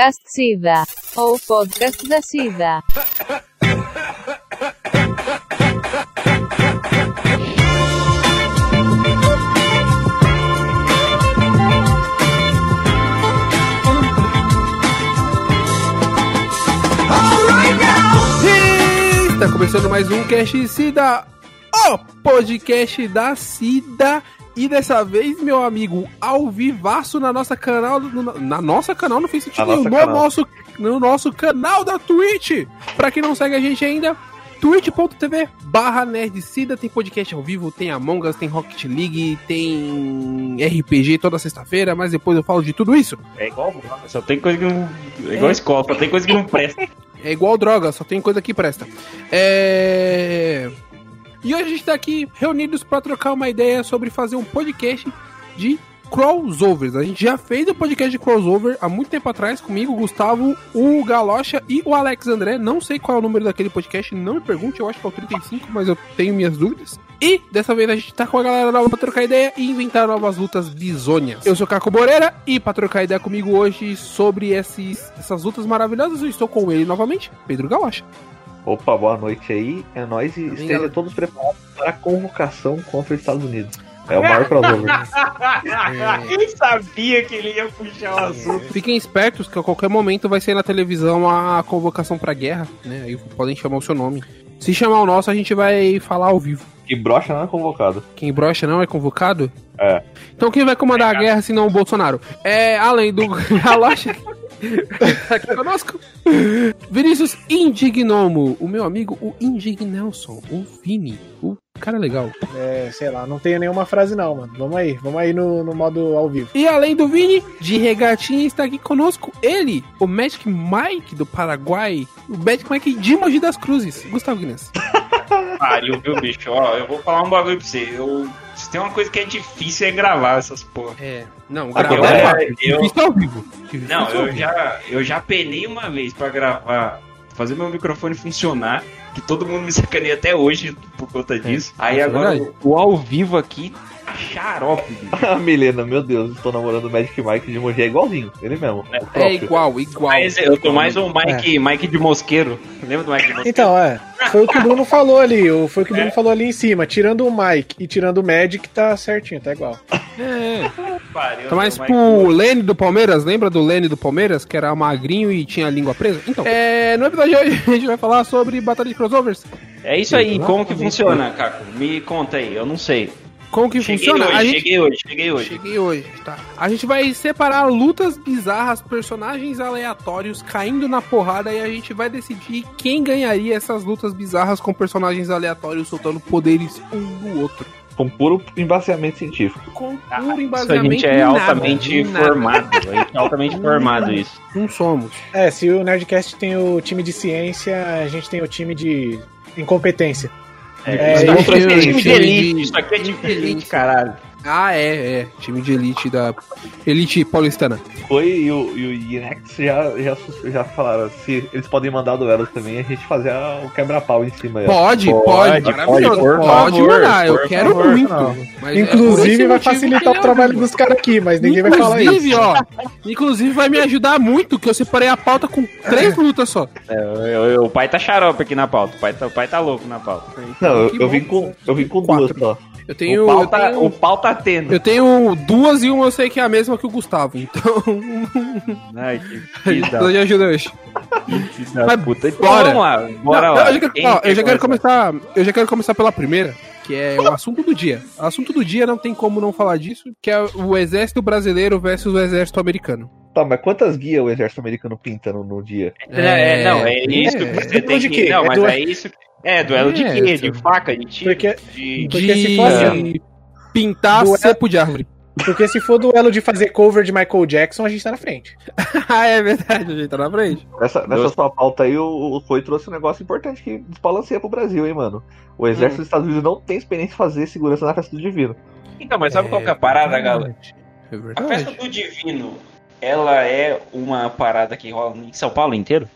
Podcast SIDA. Ou podcast da SIDA. Está começando mais um Cast Cida, o podcast da Cida. E dessa vez, meu amigo, ao vivaço na nossa canal, no- na nossa canal não fez sentido Na nenhum, nossa no canal. nosso, no nosso canal da Twitch. Pra quem não segue a gente ainda, twitch.tv barra nerdcida, tem podcast ao vivo, tem Among Us, tem Rocket League, tem RPG toda sexta-feira, mas depois eu falo de tudo isso. É igual, só tem coisa que não. É igual escola, só tem coisa que não presta. É igual droga, só tem coisa que presta. É... E hoje a gente tá aqui reunidos pra trocar uma ideia sobre fazer um podcast de crossovers. A gente já fez um podcast de crossover há muito tempo atrás comigo, Gustavo, o Galocha e o Alex André. Não sei qual é o número daquele podcast, não me pergunte, eu acho que é o 35, mas eu tenho minhas dúvidas. E dessa vez a gente tá com a galera nova pra trocar ideia e inventar novas lutas bizonhas. Eu sou o Caco Moreira e pra trocar ideia comigo hoje sobre esses, essas lutas maravilhosas, eu estou com ele novamente, Pedro Galocha. Opa, boa noite aí. É nóis e estejam todos preparados para a convocação contra os Estados Unidos. É o maior crossover. Eu sabia que ele ia puxar o assunto. Fiquem espertos que a qualquer momento vai ser na televisão a convocação pra guerra, né? Aí podem chamar o seu nome. Se chamar o nosso, a gente vai falar ao vivo. E brocha não é convocado. Quem brocha não é convocado? É. Então quem vai comandar a guerra se não o Bolsonaro? É, além do Galocha, aqui conosco, Vinícius Indignomo, o meu amigo, o Indignelson, o Vini, o cara legal. É, sei lá, não tenho nenhuma frase não, mano. Vamos aí, vamos aí no, no modo ao vivo. E além do Vini, de regatinha está aqui conosco ele, o Magic Mike do Paraguai, o Magic Mike de Mogi das Cruzes, Gustavo Guinness. Pariu, viu, bicho? Ó, eu vou falar um bagulho pra você. Eu. Tem uma coisa que é difícil é gravar essas porra. É, não, Agora, gravar é fácil, eu- difícil ao vivo. Difícil Não, ao eu vivo. já, eu já penei uma vez pra gravar, fazer meu microfone funcionar, que todo mundo me sacaneia até hoje por conta disso. Aí isso é agora verdade. o ao vivo aqui xarope, bicho. A Milena, meu Deus, estou namorando o Magic Mike de Mogi. É igualzinho, ele mesmo. É próprio. igual, igual. Mas eu tô mais um Mike, Mike de Mosqueiro. Lembra do Mike de Mosqueiro? Então, é, foi o que o Bruno falou ali, foi o que o Bruno falou ali em cima. Tirando o Mike e tirando o Magic, tá certinho, tá igual. É. Pariu, Tá mais pro Lene do Palmeiras, lembra do Lene do Palmeiras, que era magrinho e tinha a língua presa? Então, é, no episódio de hoje a gente vai falar sobre batalha de crossovers. É isso aí, como que funciona, Caco? Me conta aí, eu não sei. Como que Cheguei funciona? hoje, a gente... cheguei hoje, cheguei hoje. Cheguei hoje, tá. A gente vai separar lutas bizarras, personagens aleatórios caindo na porrada e a gente vai decidir quem ganharia essas lutas bizarras com personagens aleatórios soltando poderes um do outro. Com puro embaseamento científico. Com Ah, puro Isso a embasamento gente é altamente nada. formado. A gente é altamente formado isso. Não somos. É, se o Nerdcast tem o time de ciência, a gente tem o time de incompetência. É, É, isso aqui é time de elite. Isso aqui é time de elite, caralho. Ah, é, é. Time de elite da. Elite paulistana. Foi e o, e o Inex já, já, já falaram. Se eles podem mandar duelos também, a gente fazer o quebra-pau em cima. Pode, pode, Pode, maravilhoso. pode, por Pode favor, mandar, eu por quero favor, muito. é Inclusive, esse vai facilitar o é trabalho dos caras aqui, mas ninguém vai falar isso. Inclusive, ó. Inclusive, vai me ajudar muito, que eu separei a pauta com três lutas só. É, eu- eu- o pai tá xarope aqui na pauta. O pai tá, o pai tá louco na pauta. Não, eu, eu vim com, eu vim com Quatro. duas só. Eu tenho. o, pau eu tá, tenho- o pau tá tendo. Eu tenho duas e uma eu sei que é a mesma que o Gustavo, então. Ai, que filho da, Ela já ajuda hoje. Mas puta. Então, bora. Vamos lá, bora Não, lá. eu já, quero, ó, eu já quero começar? Eu já quero começar pela primeira, que é o assunto do dia. O assunto do dia não tem como não falar disso, que é o exército brasileiro versus o exército americano. Tá, mas quantas guias o exército americano pinta no, no dia? É, não, é isso que é. você tem de que... quê? Não, É mas é isso... É, duelo de É, quê? essa- De faca, de tiro, Porque- de... Porque de se fosse- pintar Duelo- cepo de árvore. Porque se for duelo de fazer cover de Michael Jackson, a gente tá na frente. ah, é verdade, a gente tá na frente. Nessa, nessa Doce. sua pauta aí, o, o Foi trouxe um negócio importante que desbalanceia pro Brasil, hein, mano. O exército dos Estados Unidos não tem experiência em fazer segurança na festa do divino. Então, mas sabe qual que é a parada, galera? É A festa do divino, ela é uma parada que rola em São Paulo inteiro?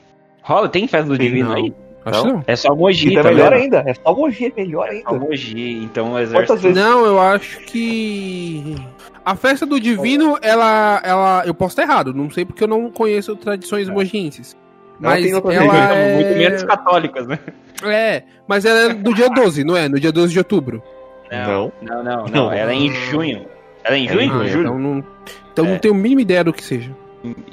Rola? Tem festa do Sim, divino não. aí? Acho que não. É só Mogi, Então é tá melhor vendo? ainda. É só Mogi, é melhor Só ainda. Mogi, então o exército... vezes? Não, eu acho que. a festa do divino, ela, ela. Eu posso estar errado, não sei porque eu não conheço tradições mogienses. Não, Mas tem outras ela religiões, é... Muito menos católicas, né? É, mas ela é do dia 12, não é? No dia 12 de outubro. Não. Não, não, não. Não. Ela é em junho. Ela é em É junho? em junho. Julho? Então não, então É. não tenho a mínima ideia do que seja.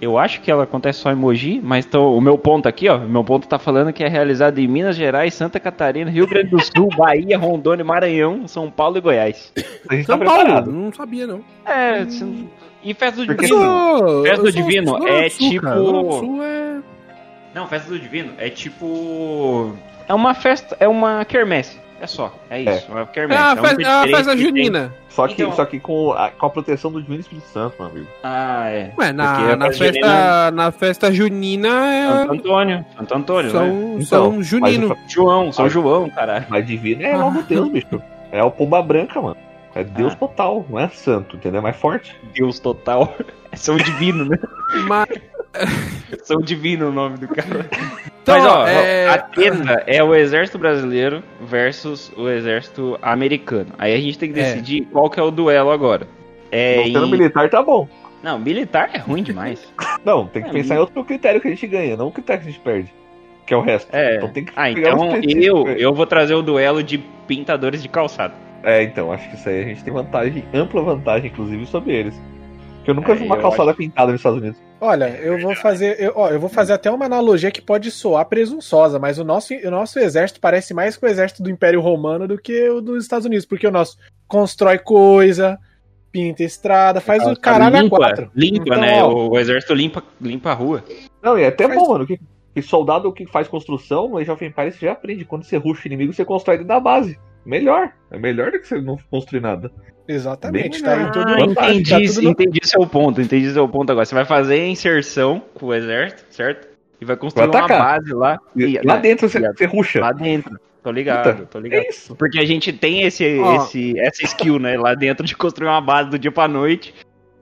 Eu acho que ela acontece só em Mogi, mas tô- o meu ponto aqui, ó, o meu ponto tá falando que é realizado em Minas Gerais, Santa Catarina, Rio Grande do Sul, Bahia, Rondônia, Maranhão, São Paulo e Goiás. Tá São Paulo, preparado. não sabia não. É, se- e festa do Porque- Divino? Sou- Festa do Divino sou é tipo- Sul é... Não, festa do Divino é tipo é uma festa, é uma quermesse, é só, é isso, é, uma É é a diferença festa que tem- junina. Só que, Então- só que com, a, com a proteção do Divino Espírito Santo, meu amigo. Ah, é. Ué, na, a na, festa junina- na festa junina é... Santo Antônio, Santo Antônio, né? São, Então, são mas junino. o- João, São Ah. João, caralho. Mas divino é logo Deus, bicho. É o pomba branca, mano. É Deus Ah. total, não é santo, entendeu? É mais forte. Deus total. É São Divino, né? Mas, São Divino o nome do cara. então, Mas ó, é... a treta é o exército brasileiro versus o exército americano. Aí a gente tem que É. decidir qual que é o duelo agora. É em- militar tá bom. Não, militar é ruim demais. Não, tem que É, pensar em outro critério que a gente ganha, não o critério que a gente perde. Que é o resto. É. Então tem que Ah, então eu, eu vou trazer o duelo de pintadores de calçado. É, então, acho que isso aí a gente tem vantagem, ampla vantagem, inclusive, sobre eles. Porque eu nunca É, vi uma calçada pintada nos Estados Unidos. Olha, eu vou fazer, eu, ó, eu vou fazer até uma analogia que pode soar presunçosa, mas o nosso, o nosso exército parece mais com o exército do Império Romano do que o dos Estados Unidos, porque o nosso constrói coisa, pinta estrada, faz o caralho a limpa, quatro. Limpa, Então, né? ó, O, exército limpa, limpa a rua. Não, e é até Faz- bom, mano, que, que soldado que faz construção, no Age of Empires você já aprende. Quando você ruxa o inimigo, você constrói dentro da base. Melhor. É melhor do que você não construir nada. Exatamente, Bem tá aí todo Ah, vantagem, tá entendi, tudo no- entendi seu ponto, entendi seu ponto agora. Você vai fazer a inserção com o exército, certo? E vai construir Vai uma base lá. E E- lá não, dentro você, e- você ruxa. Lá dentro. Tô ligado, tô ligado. É isso. Porque a gente tem esse, Ó. esse, essa skill, né? Lá dentro de construir uma base do dia pra noite.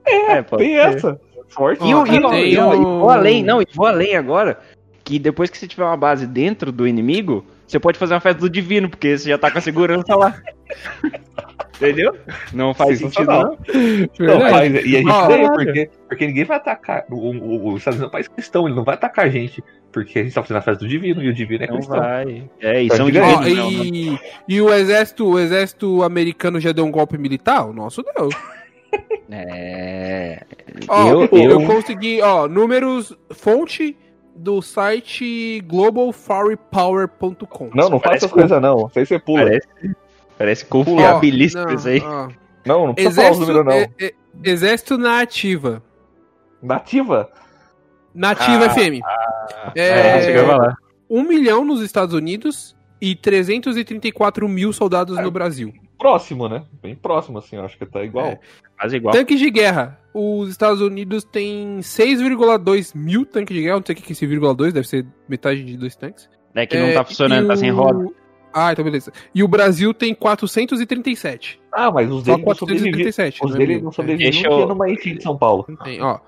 É, pode Tem ser. essa. Forte. E, o- e, e, ó, e vou além, não, e vou além agora. Que depois que você tiver uma base dentro do inimigo, você pode fazer uma festa do divino, porque você já tá com a segurança lá. Entendeu? Não faz sentido, não. Não, faz, e a gente Ó, ganha, caralho. porque, porque ninguém vai atacar. O, o, o Estados Unidos é um país cristão, ele não vai atacar a gente. Porque a gente tá fazendo a festa do divino e o divino é Não cristão. vai. É, e são divinos. não. e, e o exército, o exército americano já deu um golpe militar? O nosso deu. É. Ó, Eu- eu, eu- consegui, ó, números, fonte do site globalfirepower.com. Não, não faça essas com- coisas não. Isso aí você pula. Parece, parece confiabilíssimo não, isso aí. ó. Não, não precisa falar os Exército, números não. é- é- exército na ativa. Nativa? Nativa Ah, FM. É, É, chegava lá. 1 milhão nos Estados Unidos e 334 mil soldados no Brasil. Próximo, né? Bem próximo, assim, eu acho que tá igual. É. Quase igual. Tanques de guerra. Os Estados Unidos têm 6,2 mil tanques de guerra. Não sei o que é esse vírgula 2, deve ser metade de dois tanques. É que não É, tá funcionando, e tá sem o- roda. Ah, então beleza. E o Brasil tem 437. Ah, mas os Só dele não sobreviviam. 437. Os é dele não É. sobreviviam Deixa nunca eu- numa enchente de São Paulo. Tem, ó.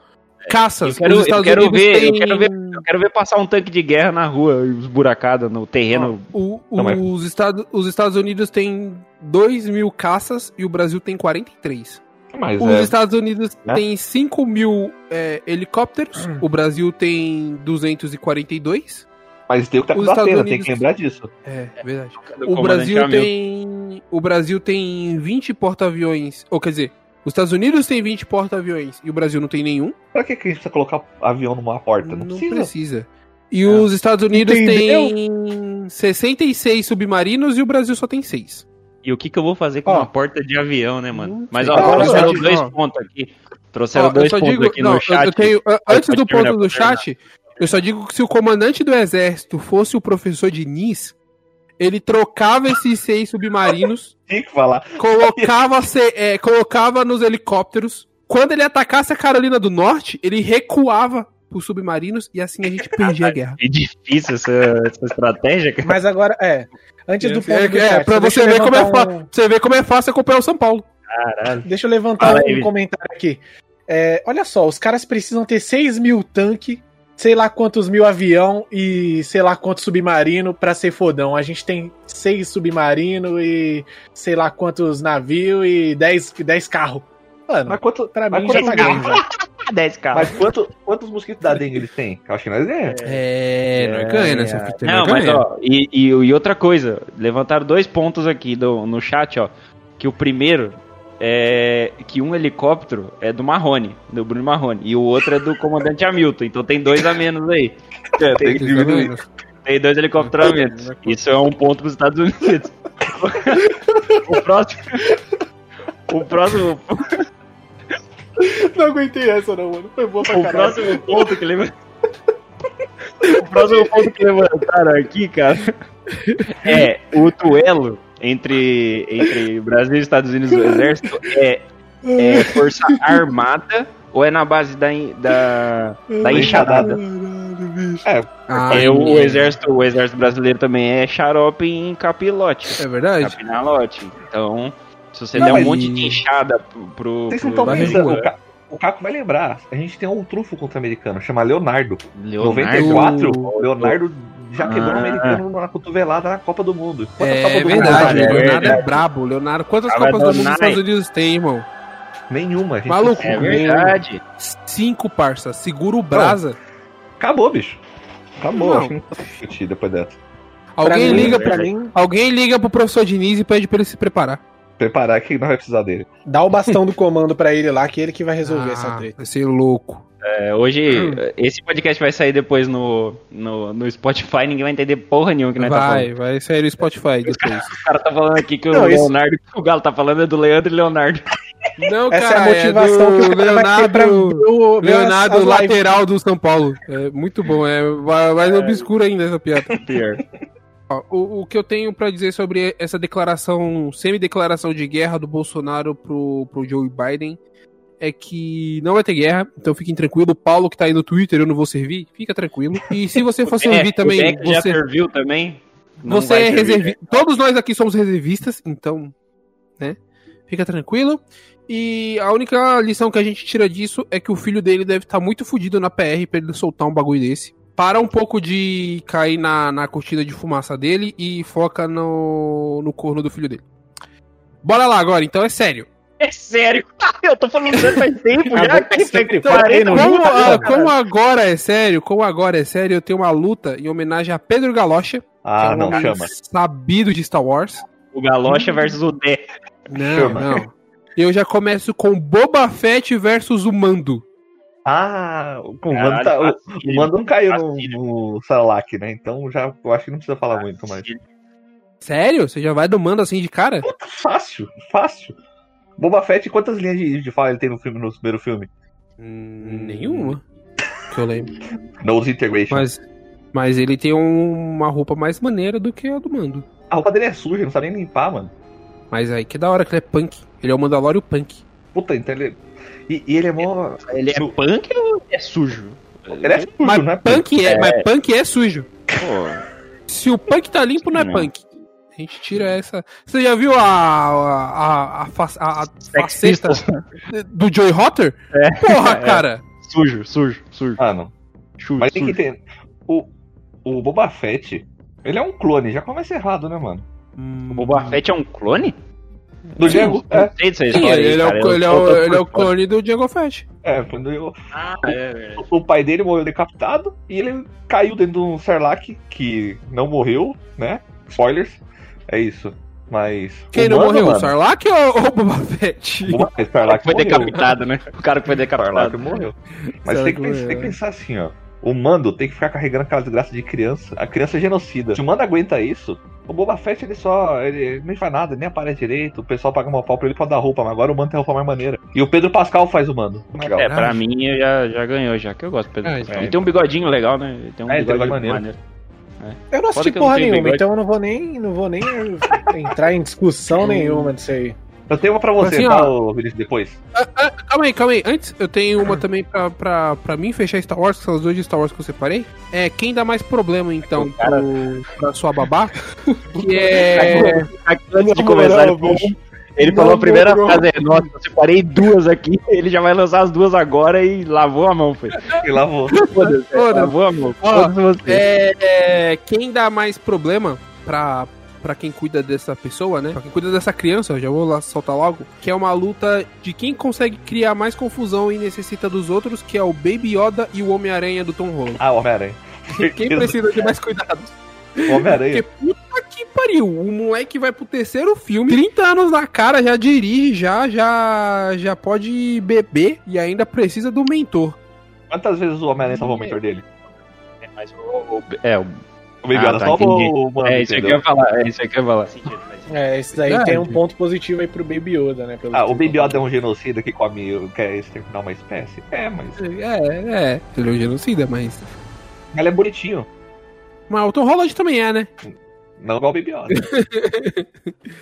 Caças. Eu quero- os eu Estados quero Unidos ver- eu têm... quero Eu quero ver passar um tanque de guerra na rua, esburacada no terreno. O- Não, mas- os, Estados, os Estados Unidos têm 2 mil caças e o Brasil tem 43. Mas Os é. Estados Unidos né? têm 5 mil é, helicópteros, Hum. o Brasil tem 242. Mas tem o que tá Atena, tem que lembrar disso. É, verdade. O Brasil Hamilton. tem. O Brasil tem 20 porta-aviões. Ou quer dizer, os Estados Unidos tem 20 porta-aviões e o Brasil não tem nenhum. Pra que, que a gente precisa colocar avião numa porta? Não, precisa. E os Estados Unidos Entendeu? têm 66 submarinos e o Brasil só tem 6. E o que, que eu vou fazer com Ó. uma porta de avião, né, mano? Não Mas ó, trouxeram dois pontos aqui. Trouxeram Ó, eu dois só pontos digo, aqui não, no eu- chat. eu tenho, antes do ponto do chat, eu só digo que se o comandante do exército fosse o professor Diniz, ele trocava esses seis submarinos, Tinha que falar. colocava, se- é, colocava nos helicópteros. Quando ele atacasse a Carolina do Norte, ele recuava pros submarinos e assim a gente perdia a guerra. Que difícil essa, essa estratégia, cara. Mas agora, é. Antes do ponto É, do é, chat, pra você ver como é, fa- um- você ver como é fácil acompanhar o São Paulo. Caralho. Deixa eu levantar Fala um aí, comentário aqui. É, olha só, os caras precisam ter 6 mil tanque, sei lá quantos mil avião e sei lá quantos submarino pra ser fodão. A gente tem 6 submarino e sei lá quantos navios e 10, 10 carros. Mano, Mas, quanto, pra mas mim já quantos, tá grande já. 10k. mas quanto- quantos mosquitos da dengue eles têm? Acho que nós ganhamos. É, não é ganha nessa fita. Não, mas ó, e, e, e outra coisa, levantaram dois pontos aqui do, no chat, ó. Que o primeiro é que um helicóptero é do Marrone, do Bruno Marrone, e o outro é do comandante Hamilton, então tem dois a menos aí. É, tem que diminuir. Tem dois helicópteros a menos. Isso é um ponto pros Estados Unidos. o próximo. O próximo, Não aguentei essa, não, mano. Foi boa pra o caralho. próximo ponto que leva... O próximo ponto que levantaram aqui, cara, é o duelo entre, entre Brasil e Estados Unidos do Exército é, é força armada ou é na base da, da, da enxadada? É, Ah, É, o, exército, o exército brasileiro também é xarope em capilote. É verdade? Capinalote. Então, se você Não, der um monte de enxada pro. pro, vocês pro não estão pensando. O, Ca- o Caco vai lembrar. A gente tem um trunfo contra o americano, chama Leonardo. Leonardo. 94, o Leonardo já quebrou o Ah. americano na cotovelada na Copa do Mundo. Quantas É Copas do verdade, Mundo? é Leonardo é verdade. brabo. Leonardo, quantas Ah, Copas do Mundo os Estados Unidos tem, irmão? Nenhuma. Gente Maluco. É verdade. Cinco, parça. Segura o brasa. Acabou, bicho. Acabou. Não. Acho que não discutir depois dessa. Alguém pra liga pra pro, mim, alguém liga pro professor Diniz e pede pra ele se preparar. Preparar que não vai precisar dele. dá o bastão do comando pra ele lá, que ele que vai resolver essa Ah, treta. vai ser louco. É, hoje, esse podcast vai sair depois no, no, no Spotify, ninguém vai entender porra nenhuma que nós tá falando. Vai, vai sair no Spotify depois. O cara tá falando aqui que o Não, isso- Leonardo, que o Galo tá falando é do Leandro e Leonardo. Não, Essa cara, é a motivação do que o vai pra Leonardo, ver o- as- Leonardo as lives. lateral do São Paulo. É muito bom, é vai- mais obscuro ainda essa piada. Pior. O, o que eu tenho pra dizer sobre essa declaração, semi-declaração de guerra do Bolsonaro pro, pro Joe Biden é que não vai ter guerra, então fiquem tranquilos. O Paulo que tá aí no Twitter, eu não vou servir, fica tranquilo. E se você for servir É, também, o Beck já você, serviu também. Não você é reservista. Todos nós aqui somos reservistas, então, né? Fica tranquilo. E a única lição que a gente tira disso é que o filho dele deve estar muito fudido na PR pra ele soltar um bagulho desse. Para um pouco de cair na, na cortina de fumaça dele e foca no, no corno do filho dele. Bora lá agora, então é sério. É sério. Eu tô falando sério faz tempo já. Agora que então, parei no Como, ah, como agora é sério, como agora é sério, eu tenho uma luta em homenagem a Pedro Galocha, Ah, é um não, chama. sabido de Star Wars. O Galocha versus o Dé. Não, Chama. não. Eu já começo com Boba Fett versus o Mando. Ah, o Mando, tá, o, o Mando não caiu no, no Sarlacc, né? Então já, eu acho que não precisa falar muito mais. Sério? Você já vai do Mando assim de cara? Fácil, fácil. Boba Fett, quantas linhas de, de fala ele tem no filme, no primeiro filme? Nenhuma. Que eu lembro. Nose Integration. Mas, mas ele tem um- uma roupa mais maneira do que a do Mando. A roupa dele é suja, não sabe nem limpar, mano. Mas aí que da hora que ele é punk. Ele é o Mandalório punk. Puta, então ele. E, e ele é mó. Ele é No- punk ou é sujo? Ele é sujo, Mas né? punk é, mas punk é sujo. Pô, Se o punk tá limpo, não é Não. punk. A gente tira essa. Você já viu a, a, a, a, a- a faceta do Joey Hotter? É. Porra, É. cara. Sujo, sujo, sujo. Mano, sujo, mas tem que entender. O, o Boba Fett, ele é um clone, já começa errado, né, mano? O Boba Fett é um clone? Do Sim. Diego. Não É, dessa Sim, ele, aí, ele é o, eu ele, é o, ele é o clone do Diego Fett. é, quando eu, Ah, é verdade. o pai dele morreu decapitado e ele caiu dentro de um Sarlacc que não morreu, né? Spoilers. É isso. Mas. Quem o não Mando, morreu? O mano, Sarlacc ou o Boba Fett? O O Sarlacc que foi morreu. decapitado, né? O cara que foi Sarlacc decapitado. morreu. Mas Sarlacc tem que, pensar, morreu, tem que é. pensar assim, ó. O Mando tem que ficar carregando aquela desgraça de criança. A criança é genocida. Se o Mando aguenta isso, o Boba Fett ele só. Ele, ele nem faz nada, nem aparece direito. O pessoal paga uma pau pra ele pra dar roupa, mas agora o Mando tem roupa mais maneira. E o Pedro Pascal faz o Mando. Legal. É, pra mim eu já, já ganhou, já que eu gosto do Pedro Ah, Pascal. então. Ele tem um bigodinho legal, né? Ele tem um É, ele tem um bigodinho Eu não assisti porra nenhuma, então eu não vou nem, não vou nem entrar em discussão nenhuma disso aí. Eu tenho uma pra você, Assim, tá, ó. ô, Vinícius, depois. Calma aí, calma aí. Antes, eu tenho uma também pra, pra, pra mim fechar Star Wars, que são as duas de Star Wars que eu separei. É quem dá mais problema, então, Cara. pro, pra sua babá. Que é. Antes de começar, ele falou, a primeira moral. frase, é, nossa, eu separei duas aqui, ele já vai lançar as duas agora e lavou a mão, foi. E lá vou. Foda-se, lavou a mão. Ó, é, é, quem dá mais problema pra, pra quem cuida dessa pessoa, né? Pra quem cuida dessa criança, já vou lá soltar logo, que é uma luta de quem consegue criar mais confusão e necessita dos outros, que é o Baby Yoda e o Homem-Aranha do Tom Holland. Ah, Homem-Aranha. Quem precisa de mais cuidado? Porque Homem-Aranha. puta que pariu, o moleque vai pro terceiro filme, 30 anos na cara, já dirige, já, já, já pode beber e ainda precisa do mentor. Quantas vezes o Homem-Aranha salvou o mentor dele? É, mas o, o- é, o, O Baby Ah, tá, salvou entendi. o mano, é isso que eu ia falar. É isso que eu ia falar. É, esse daí É, tem um ponto positivo aí pro Baby Yoda, né? pelo Ah, o Baby Yoda é um genocida que come, quer exterminar uma espécie? É, mas É, é, ele é um genocida, mas... ele é bonitinho. Mas o Tom Holland também é, né? Não igual o Baby Yoda.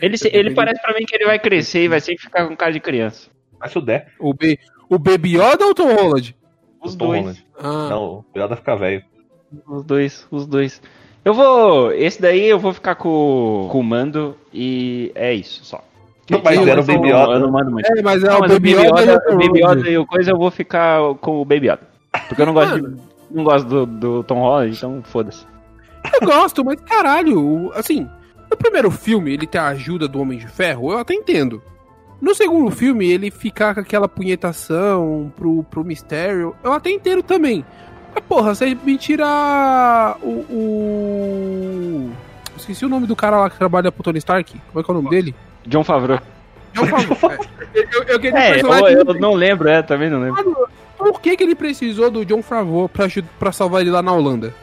Ele, ele parece pra mim que ele vai crescer e vai sempre ficar com cara de criança. Mas se o der, O, B, o Baby Yoda ou o Tom Holland? Os o Tom dois. Holland. Ah, Não, o Yoda fica velho. Os dois, os dois. Eu vou. Esse daí eu vou ficar com, com o mando e é isso só. Mas Eu era o Baby eu Yoda. não mando muito. é, mas é Não, o mas Baby Yoda, e o o Baby. Yoda e o coisa eu vou ficar com o Baby Yoda. Porque eu não gosto, de, não gosto do, do Tom Holland, então foda-se. Eu gosto, mas caralho, assim, no primeiro filme ele tem a ajuda do Homem de Ferro, eu até entendo. No segundo filme, ele ficar com aquela punhetação pro, pro mistério, eu até entendo também. Mas porra, você me tira o, o. Esqueci o nome do cara lá que trabalha pro Tony Stark. Como é que é o nome dele? John Favreau. John Favreau. É, eu, eu um É, eu, eu não lembro, é, também não lembro. Por que, que ele precisou do John Favreau pra, pra salvar ele lá na Holanda?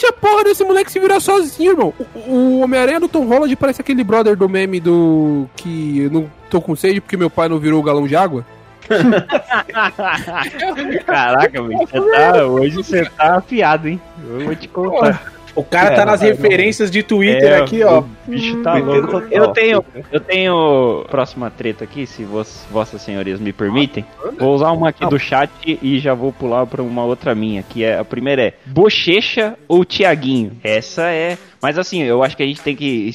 Deixa a porra desse moleque se virar sozinho, irmão. O, o Homem-Aranha do Tom Holland parece aquele brother do meme do. que eu não tô com sede porque meu pai não virou o galão de água. Caraca, velho, tá, hoje você tá afiado, hein? Eu vou te contar. O cara É, tá nas não, referências de Twitter É, aqui, ó. O bicho tá Twitter louco. Eu tenho, eu tenho próxima treta aqui, se vos, vossas senhorias me permitem. Vou usar uma aqui do chat e já vou pular pra uma outra minha, que é a primeira é Bochecha ou Tiaguinho? Essa é, mas assim, eu acho que a gente tem que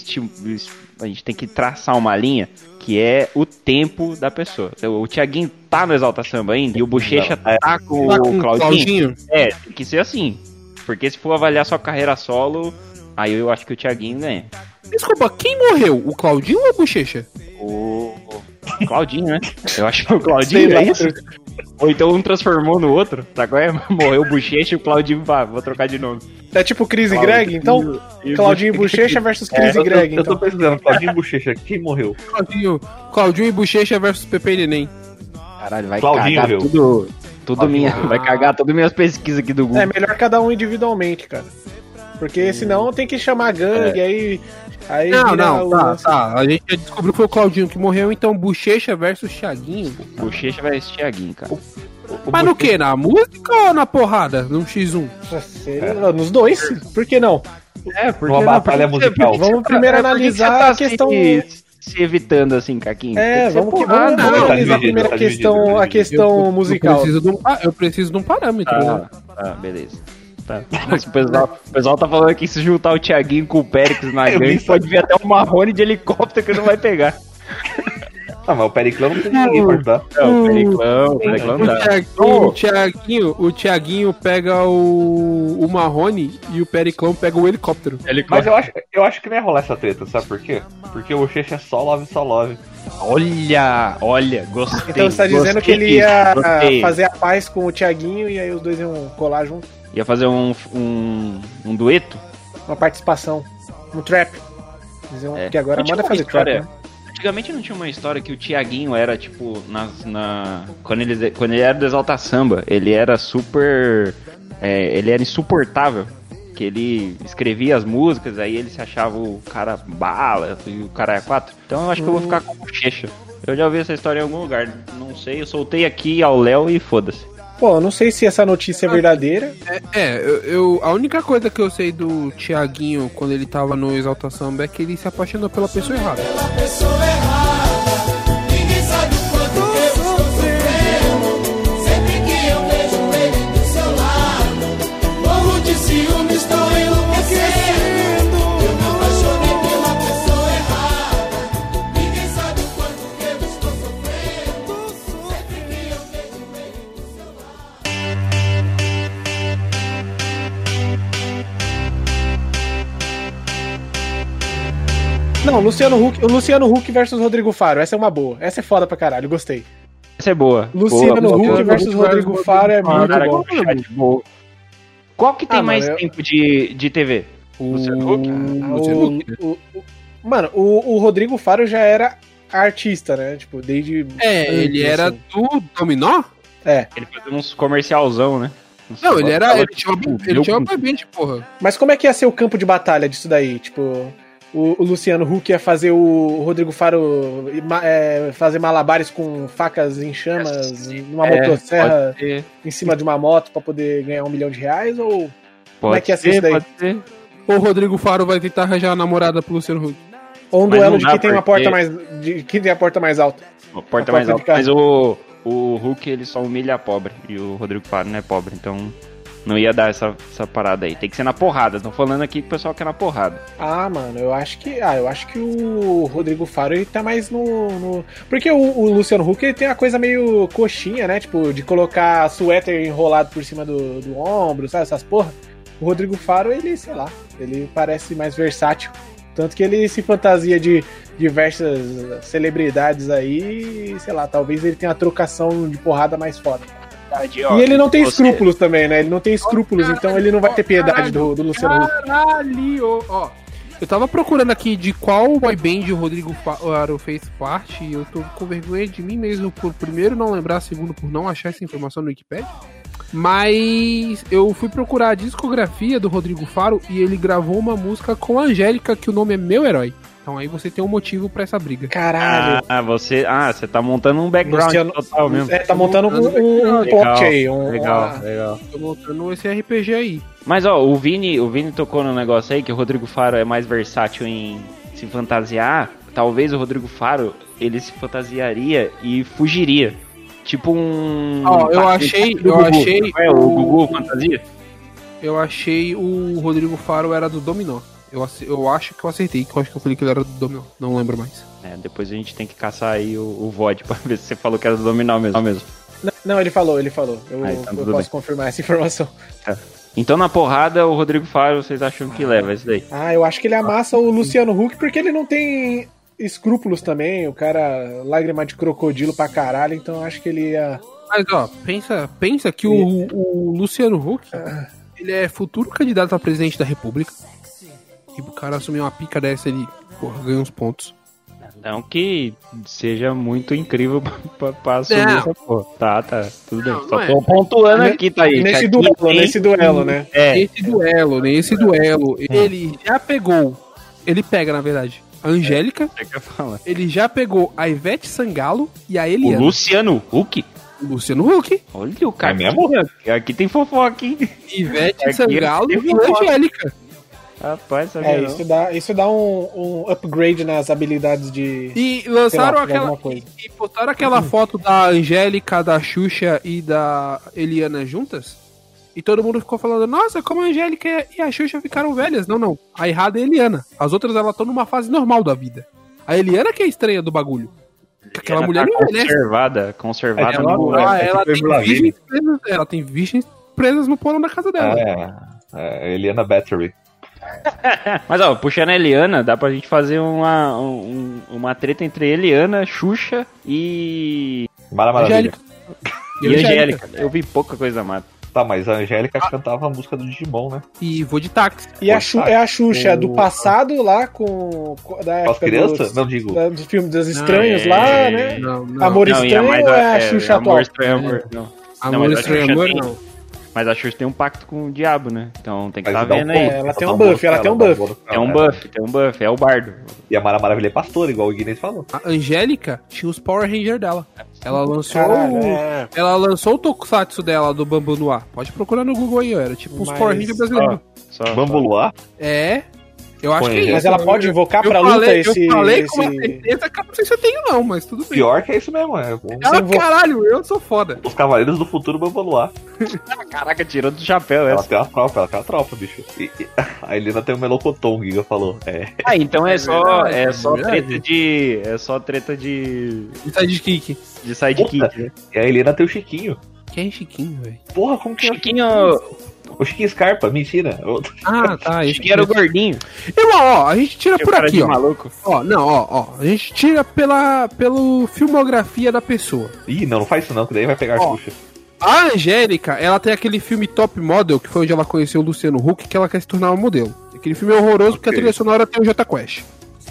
a gente tem que traçar uma linha que é o tempo da pessoa. Então, O Tiaguinho tá no Exalta Samba ainda e o Bochecha tá com Tá o com o Claudinho. Claudinho. É, tem que ser assim. Porque se for avaliar sua carreira solo, aí eu acho que o Thiaguinho ganha. Desculpa, quem morreu? O Claudinho ou a Bochecha? O o Claudinho, né? Eu acho que o Claudinho é isso. Ou então um transformou no outro. Agora é- morreu o Bochecha e o Claudinho, vá, vou trocar de nome. É tipo Chris e Greg, então? Claudinho e Bochecha versus Chris e Eu tô, Greg, eu tô então. pesquisando, Claudinho Bochecha, quem morreu? Claudinho, Claudinho e Bochecha versus Pepe e Neném. Caralho, vai Claudinho cagar morreu. tudo. Tudo minha, vai cagar todas minhas pesquisas aqui do Google. É melhor cada um individualmente, cara. Porque senão tem que chamar gangue, aí. Aí Não, não, o tá, tá. A gente já descobriu que foi o Claudinho que morreu, então Bochecha versus Thiaguinho. Bochecha vai ser Thiaguinho, cara. O Mas no que? Na música ou na porrada? Num X1? Nossa, seria- Nos dois? Por que não? É, porque Uma batalha musical. Vamos primeiro analisar a questão. Se, se evitando assim, Caquinho. É, vamos, que, vamos, não, tá analisar dividido, tá a questão, dividido, a tá questão musical. Eu preciso de um, eu preciso de um parâmetro, né? Ah, tá, beleza. Tá. Nossa, o, pessoal, o pessoal tá falando que se juntar o Thiaguinho com o Périx na Eu gangue, pode vir até um Marrone de helicóptero que não vai pegar. Ah, mas o Periclão não tem ninguém pra ajudar. Não, o Periclão, o Periclão O dá. Thiaguinho, o Thiaguinho, o Thiaguinho pega o, o Marrone e o Periclão pega o helicóptero. Mas eu acho, eu acho que não ia rolar essa treta, sabe por quê? Porque o Bochecha é só love, só love. Olha, olha, gostei. Então você tá dizendo gostei que ele ia gostei. fazer a paz com o Thiaguinho e aí os dois iam colar junto. Ia fazer um, um, um dueto? Uma participação. Um trap. Diziam É. que agora Não tinha manda fazer trap, história- né? Antigamente não tinha uma história que o Tiaguinho era, tipo, nas, na. Quando ele, quando ele era do Exalta Samba, ele era super. é, ele era insuportável. Que ele escrevia as músicas, aí ele se achava o cara bala e o cara é quatro. Então eu acho que eu vou ficar com Bochecha. Eu já ouvi essa história em algum lugar. Não sei, eu soltei aqui ao Léo e foda-se. Pô, eu não sei se essa notícia é verdadeira. É, eu, eu- a única coisa que eu sei do Thiaguinho quando ele tava no Exalta Samba é que ele se apaixonou pela pessoa errada. Ninguém Não, Luciano Huck, o Luciano Huck versus Rodrigo Faro. Essa é uma boa. Essa é foda pra caralho, gostei. Essa é boa. Luciano boa, Huck boa. versus Rodrigo Faro é muito Cara, bom. boa. Qual que tem Ah, mais mano, eu- tempo de, de TV? O Luciano Huck? Ah, o- Huck, o- o- mano, o, o Rodrigo Faro já era artista, né? Tipo, desde. É, ele era assim. do Dominó? É. Ele fazia uns comercialzão, né? Não, ele era. Ele tinha uma, ele tinha uma porra. Mas como é que ia ser o campo de batalha disso daí? Tipo, o, o Luciano Huck ia fazer o Rodrigo Faro é, fazer malabares com facas em chamas numa É, motosserra em cima de uma moto pra poder ganhar um milhão de reais? Ou pode é que ia ser ser, isso daí? pode ser. Ou o Rodrigo Faro vai tentar arranjar a namorada pro Luciano Huck. Ou um Mas duelo de quem tem uma porta mais. De quem tem a porta mais alta? A porta A mais porta alta. de casa. Mas o, o Hulk, ele só humilha pobre. E o Rodrigo Faro não é pobre, então não ia dar essa, essa parada aí. Tem que ser na porrada. Estão falando aqui que o pessoal quer na porrada. Ah, mano, eu acho que. Ah, eu acho que o Rodrigo Faro ele tá mais no. no- Porque o, o Luciano Huck ele tem uma coisa meio coxinha, né? Tipo, de colocar suéter enrolado por cima do, do ombro, sabe? Essas porra. O Rodrigo Faro, ele, sei lá, ele parece mais versátil. Tanto que ele se fantasia de diversas celebridades aí, sei lá, talvez ele tenha uma trocação de porrada mais foda. E ele não tem Você- escrúpulos também, né? Ele não tem escrúpulos, então ele não vai ter piedade do, do Luciano. Caralho! Ó, eu tava procurando aqui de qual boy band o Rodrigo Faro fez parte e eu tô com vergonha de mim mesmo por primeiro não lembrar, segundo por não achar essa informação no Wikipedia. Mas eu fui procurar a discografia do Rodrigo Faro e ele gravou uma música com a Angélica que o nome é Meu Herói. Então aí você tem um motivo pra essa briga. Caralho. Ah, você, ah, você tá montando um background Luciano- total mesmo. É, tá montando um, um, um Legal, plot aí. Um, Legal, uma- legal. Tô montando esse RPG aí. Mas ó, o Vini, o Vini tocou no negócio aí que o Rodrigo Faro é mais versátil em se fantasiar. Talvez o Rodrigo Faro ele se fantasiaria e fugiria. Tipo um. Ó, eu Patrick achei- eu Gugu. achei É, o o- Gugu fantasia? Eu achei o Rodrigo Faro era do Dominó. Eu, eu acho que eu acertei, que eu acho que eu falei que ele era do Dominó. Não lembro mais. É, depois a gente tem que caçar aí o, o VOD pra ver se você falou que era do Dominó mesmo. mesmo. Não, Não, ele falou, ele falou. Eu, Ah, então eu posso bem. confirmar essa informação. Então na porrada, o Rodrigo Faro, vocês acham que leva isso daí? Ah, eu acho que ele amassa o Luciano Huck porque ele não tem escrúpulos também. O cara, lágrima de crocodilo pra caralho, então eu acho que ele ia. Mas ó, pensa, pensa que o, o Luciano Huck, ele é futuro candidato a presidente da república. E o cara assumir uma pica dessa, ele porra, ganha uns pontos. Não que seja muito incrível pra, pra, assumir Não. essa porra. Tá, tá, tudo Não, bem. Só não é. tô pontuando Ne- aqui, tá aí. nesse aqui duelo, tem- nesse duelo, né? É, Nesse duelo, nesse duelo, ele já pegou. Ele pega, na verdade, a Angélica, é ele já pegou a Ivete Sangalo e a O Eliana. Luciano Huck? O Luciano Huck. Olha o cara. É mesmo? Aqui, aqui tem fofoca, hein? Ivete Aqui Sangalo e. Angélica. Rapaz, sabia É, não. isso dá, isso dá um, um upgrade nas habilidades de. E lá, lançaram de aquela. coisa. E botaram aquela foto da Angélica, da Xuxa e da Eliana juntas. E todo mundo ficou falando, nossa, como a Angélica e a Xuxa ficaram velhas. Não, não. A errada é a Eliana. As outras, elas estão numa fase normal da vida. A Eliana que é estranha do bagulho. Aquela Ela mulher tá envelhece. conservada, conservada Ela, no... ela, é ela tem virgens presas, ela tem virgens presas no porão da casa dela. É, é Eliana Battery. Mas ó, puxando a Eliana, dá pra gente fazer uma, um- uma treta entre Eliana, Xuxa e. Mara Maravilha. Angélica. E Angélica. Eu vi pouca coisa mais. Tá, mas a Angélica cantava a música do Digimon, né? E vou de táxi. E a Xu- é a Xuxa O- do passado lá com. com- da as crianças? dos- Não digo. da- dos filmes dos estranhos Não, lá, é- né? Não, não. Amor Não, e Estranho mais ou é a Xuxa atual? Amor Estranho, Amor. Não. Amor a Estranho Amor, não. Mas a Xuxa tem um pacto com o diabo, né? Então tem que estar um vendo ponto, aí. É, ela tem um buff, ela tem um buff. bônus pra É um ela, buff, tem um buff, é o bardo. E a Mara Maravilha é pastora, igual o Guinness falou. A Angélica tinha os Power Rangers dela. Ela lançou. Caralho, é. Ela lançou o Tokusatsu dela do Bambu no Ar. Pode procurar no Google aí, ó. Era tipo os Mas- Power Rangers brasileiros. Só, Bambu Luar? É. Eu acho que é Conheço. isso. Mas ela pode invocar eu pra falei, luta esse. Eu falei com uma esse... certeza que eu não sei se eu tenho, não, mas tudo bem. Pior que é isso mesmo, é. Ah, invo- caralho, eu sou foda. Os Cavaleiros do Futuro Bambu Luar. Caraca, tirou do chapéu Ela essa. tem uma tropa, ela tem uma tropa, bicho. E, e- a Helena tem o Melocoton, o Giga falou. É. Ah, então é só, verdade, é é só verdade. treta de. É só treta de. De kick. de sidekick, né? E a Helena tem o Chiquinho. Quem é Chiquinho, velho? Porra, como que é? Chiquinho. O Chiquinho Scarpa, mentira. Ah, tá. Que era o gordinho. Irmão, ó, a gente tira por aqui, ó. maluco. Ó, não, ó, ó. A gente tira pela pelo filmografia da pessoa. Ih, não, não faz isso não, que daí vai pegar a Ó. Xuxa. A Angélica, ela tem aquele filme Top Model, que foi onde ela conheceu o Luciano Huck, que ela quer se tornar uma modelo. Aquele filme é horroroso porque a trilha sonora tem o Jota Quest.